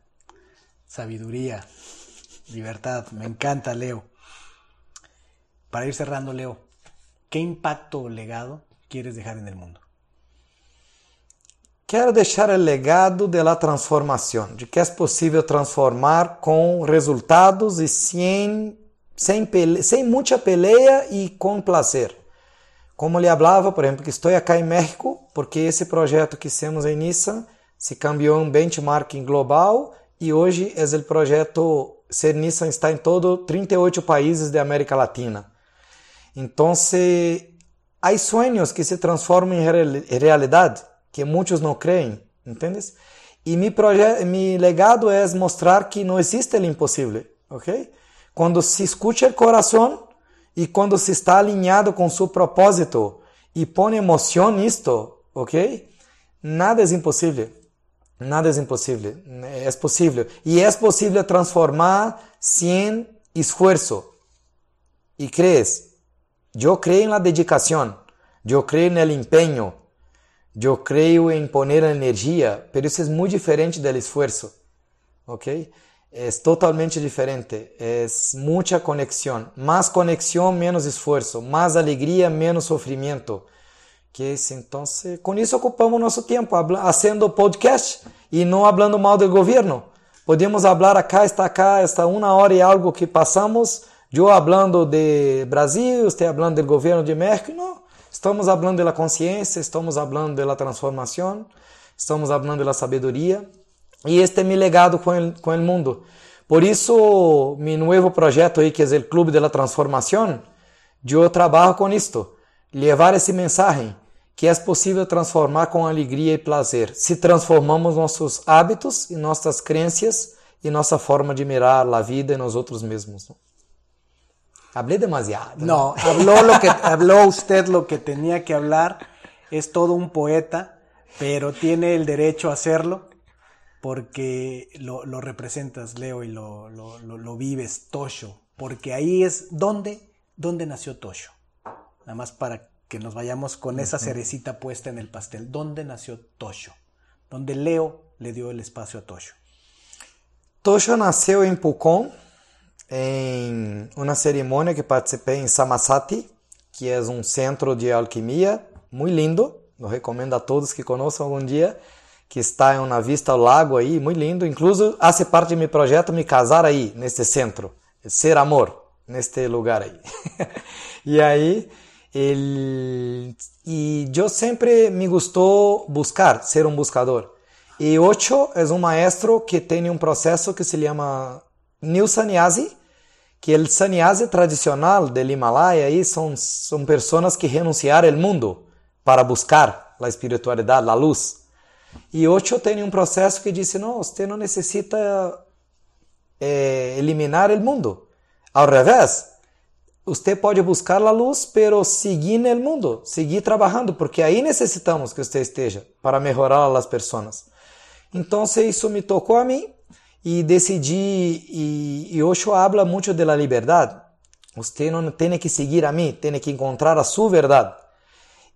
sabedoria. Libertad, me encanta, Leo. Para ir cerrando, Leo, ¿qué impacto o legado quieres dejar en el mundo? Quero deixar o legado da transformação, de que é possível transformar com resultados e sem, sem, pele, sem muita peleia e com prazer. Como lhe falava, por exemplo, que estou aqui em México, porque esse projeto que temos em Nissan se cambiou um benchmarking global e hoje é o projeto Ser Nissan está em todo 38 países da América Latina. Então, há sonhos que se transformam em realidade, que muitos não creem, entendes? E meu, meu legado é mostrar que não existe o impossível, ok? Quando se escuta o coração e quando se está alinhado com seu propósito e põe emoção nisto, ok? Nada é impossível. Nada é impossível, é possível. E é possível transformar sem esforço. E crees? Eu creio na dedicação, eu creio no empenho, eu creio em poner energia, mas isso é muito diferente do esforço, ok? É totalmente diferente, é muita conexão, mais conexão, menos esforço, mais alegria, menos sofrimento que es entonces, con eso ocupamos nuestro tiempo haciendo podcast y no hablando mal del gobierno. Podemos hablar acá, está acá, está una hora y algo que pasamos. Eu hablando de Brasil, você hablando do governo de México, não. Estamos hablando da consciência, estamos hablando da transformação, estamos hablando da sabedoria. E este é meu legado com o com el mundo. Por isso, meu novo projeto aí, que é o Clube de la Transformação, eu trabalho com isto, levar esse mensagem que é possível transformar com alegria e prazer, se transformamos nossos hábitos e nossas crenças e nossa forma de mirar a vida e nós outros mesmos. Hablé demasiado. No, habló, lo que, habló usted lo que tenía que hablar. Es todo un poeta, pero tiene el derecho a hacerlo porque lo, lo representas, Leo, y lo, lo, lo, vives, Tosho. Porque ahí es donde, donde nació Tosho. Nada más para que nos vayamos con esa cerecita puesta en el pastel. ¿Dónde nació Tosho? Donde Leo le dio el espacio a Tosho. Tosho nació en Pucón, en una ceremonia que participé en Samasati, que es un centro de alquimia muy lindo. Lo recomiendo a todos que conozcan algún día, que está en una vista al lago ahí, muy lindo. Incluso hace parte de mi proyecto me casar ahí, neste centro, ser amor, neste lugar ahí. y ahí El, y yo siempre me gustó buscar, ser un buscador. Y Ocho es un maestro que tiene un proceso que se llama New Sannyasi, que el sannyasi tradicional del Himalaya ahí son, son que renunciaron al mundo para buscar la espiritualidad, la luz. E Ocho tem um processo que disse: não, você não necessita eh, eliminar o mundo. Ao revés, você pode buscar a luz, pero seguir no mundo, seguir trabalhando, porque aí necessitamos que você esteja para melhorar as pessoas. Então, isso me tocou a mim e decidi, e, e habla muito da liberdade. Você não tem que seguir a mim, tem que encontrar a sua verdade.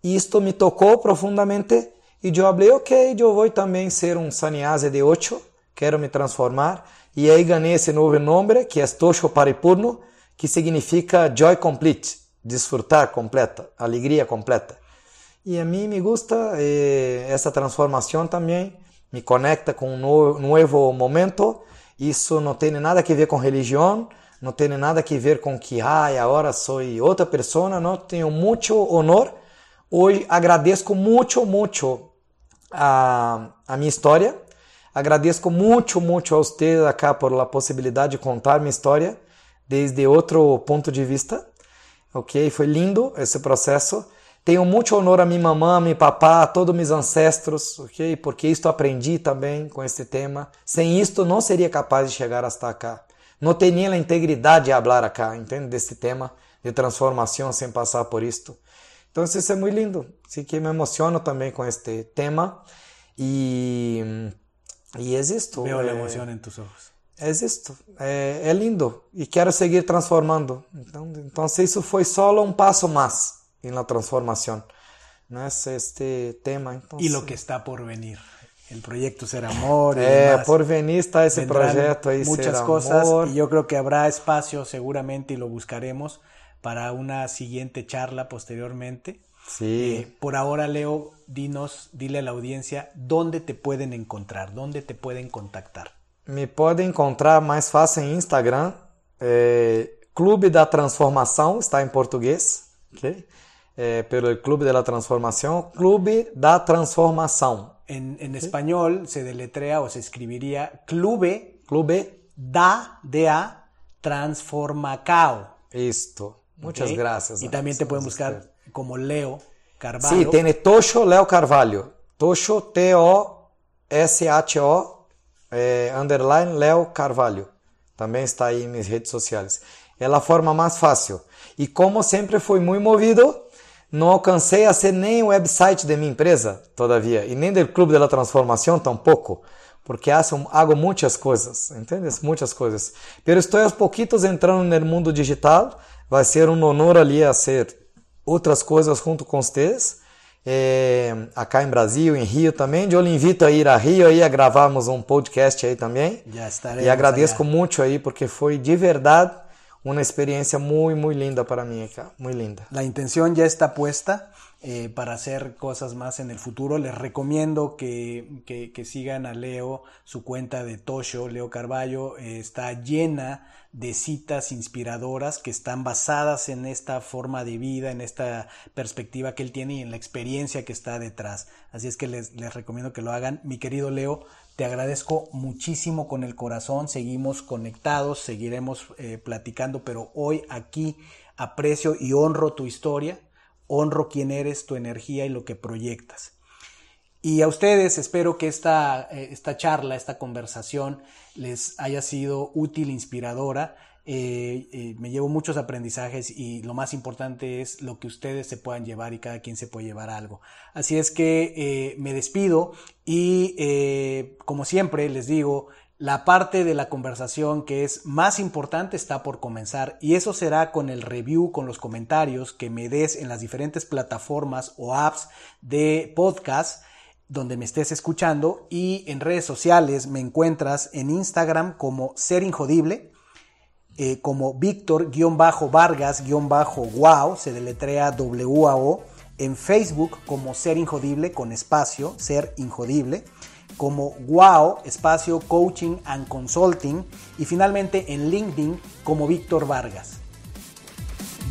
E isto me tocou profundamente e eu falei, ok, eu vou também ser um sannyasi de Osho, quero me transformar. E aí ganhei esse novo nome, que é Tosho Paripurno, que significa joy complete, desfrutar completa, alegria completa. E a mim me gusta eh, essa transformação também, me conecta com um novo momento. Isso não tem nada a ver com religião, não tem nada a ver com que ah, agora sou outra pessoa, não. Tenho muito honor. Hoje agradeço muito, muito a, a minha história. Agradeço muito, muito a vocês acá por a possibilidade de contar minha história desde outro ponto de vista. Ok? Foi lindo esse processo. Tenho muito honor a minha mamãe, a meu papá, a todos meus ancestros, ok? Porque isto aprendi também com este tema. Sem isto não seria capaz de chegar hasta cá. Não teria a integridade de falar acá, entende? Deste tema de transformação sem passar por isto. Então isso é muito lindo. Así que me emociono também com este tema e e existo. Veo a emoção em tus ojos é isto, é, é, lindo e quero seguir transformando. Então, então isso foi só um passo mais na transformação, nesse este tema. Então, e o que está por venir. El proyecto Ser Amor. Y eh, por venir está ese proyecto ahí. Muchas Ser cosas Amor. y yo creo que habrá espacio seguramente y lo buscaremos para una siguiente charla posteriormente. Sí. Eh, por ahora, Leo, dinos, dile a la audiencia dónde te pueden encontrar, dónde te pueden contactar. Me podem encontrar mais fácil em Instagram. É, Clube da Transformação está em português, ok? É, pelo Clube da Transformação, Clube da Transformação. En, en español se deletrea o se escribiría Clube, Clube da, da, Transformacao. Isto. Muchas okay. gracias. Y también te pueden buscar como Leo Carvalho. Sí, tiene Tosho Leo Carvalho. Tosho, T-O-S-H-O é, underline Léo Carvalho. Também está aí em minhas redes sociais. É a forma mais fácil. E como sempre fui muito movido, não alcancei a ser nem o website de minha empresa, todavia, e nem do Clube da Transformação tampouco, porque hago, muitas coisas, entendes? Muitas coisas. Pero estou aos pouquitos entrando no mundo digital, vai ser um honor ali a ser outras coisas junto com vocês é, acá em Brasil, em Rio também. Eu lhe invito a ir a Rio aí a gravarmos um podcast aí também. E agradeço muito aí porque foi de verdade uma experiência muito, muito linda para mim acá, muito linda. A intenção já está puesta eh, para hacer cosas más en el futuro. Les recomiendo que, que, sigan a Leo, su cuenta de Tosho, Leo Carballo, eh, está llena de citas inspiradoras que están basadas en esta forma de vida, en esta perspectiva que él tiene y en la experiencia que está detrás. Así es que les, les recomiendo que lo hagan. Mi querido Leo, te agradezco muchísimo con el corazón, seguimos conectados, seguiremos eh, platicando, pero hoy aquí aprecio y honro tu historia, honro quién eres, tu energía y lo que proyectas. Y a ustedes espero que esta, eh, esta charla, esta conversación les haya sido útil, inspiradora eh, eh, me llevo muchos aprendizajes y lo más importante es lo que ustedes se puedan llevar y cada quien se puede llevar algo. Así es que eh, me despido y como siempre les digo, la parte de la conversación que es más importante está por comenzar y eso será con el review, con los comentarios que me des en las diferentes plataformas o apps de podcast donde me estés escuchando y en redes sociales me encuentras en Instagram como Ser Injodible eh, como Víctor-Vargas-Wow, se deletrea W-A-O, en Facebook como Ser Injodible con espacio, Ser Injodible, como Wow, espacio Coaching and Consulting, y finalmente en LinkedIn como Víctor Vargas.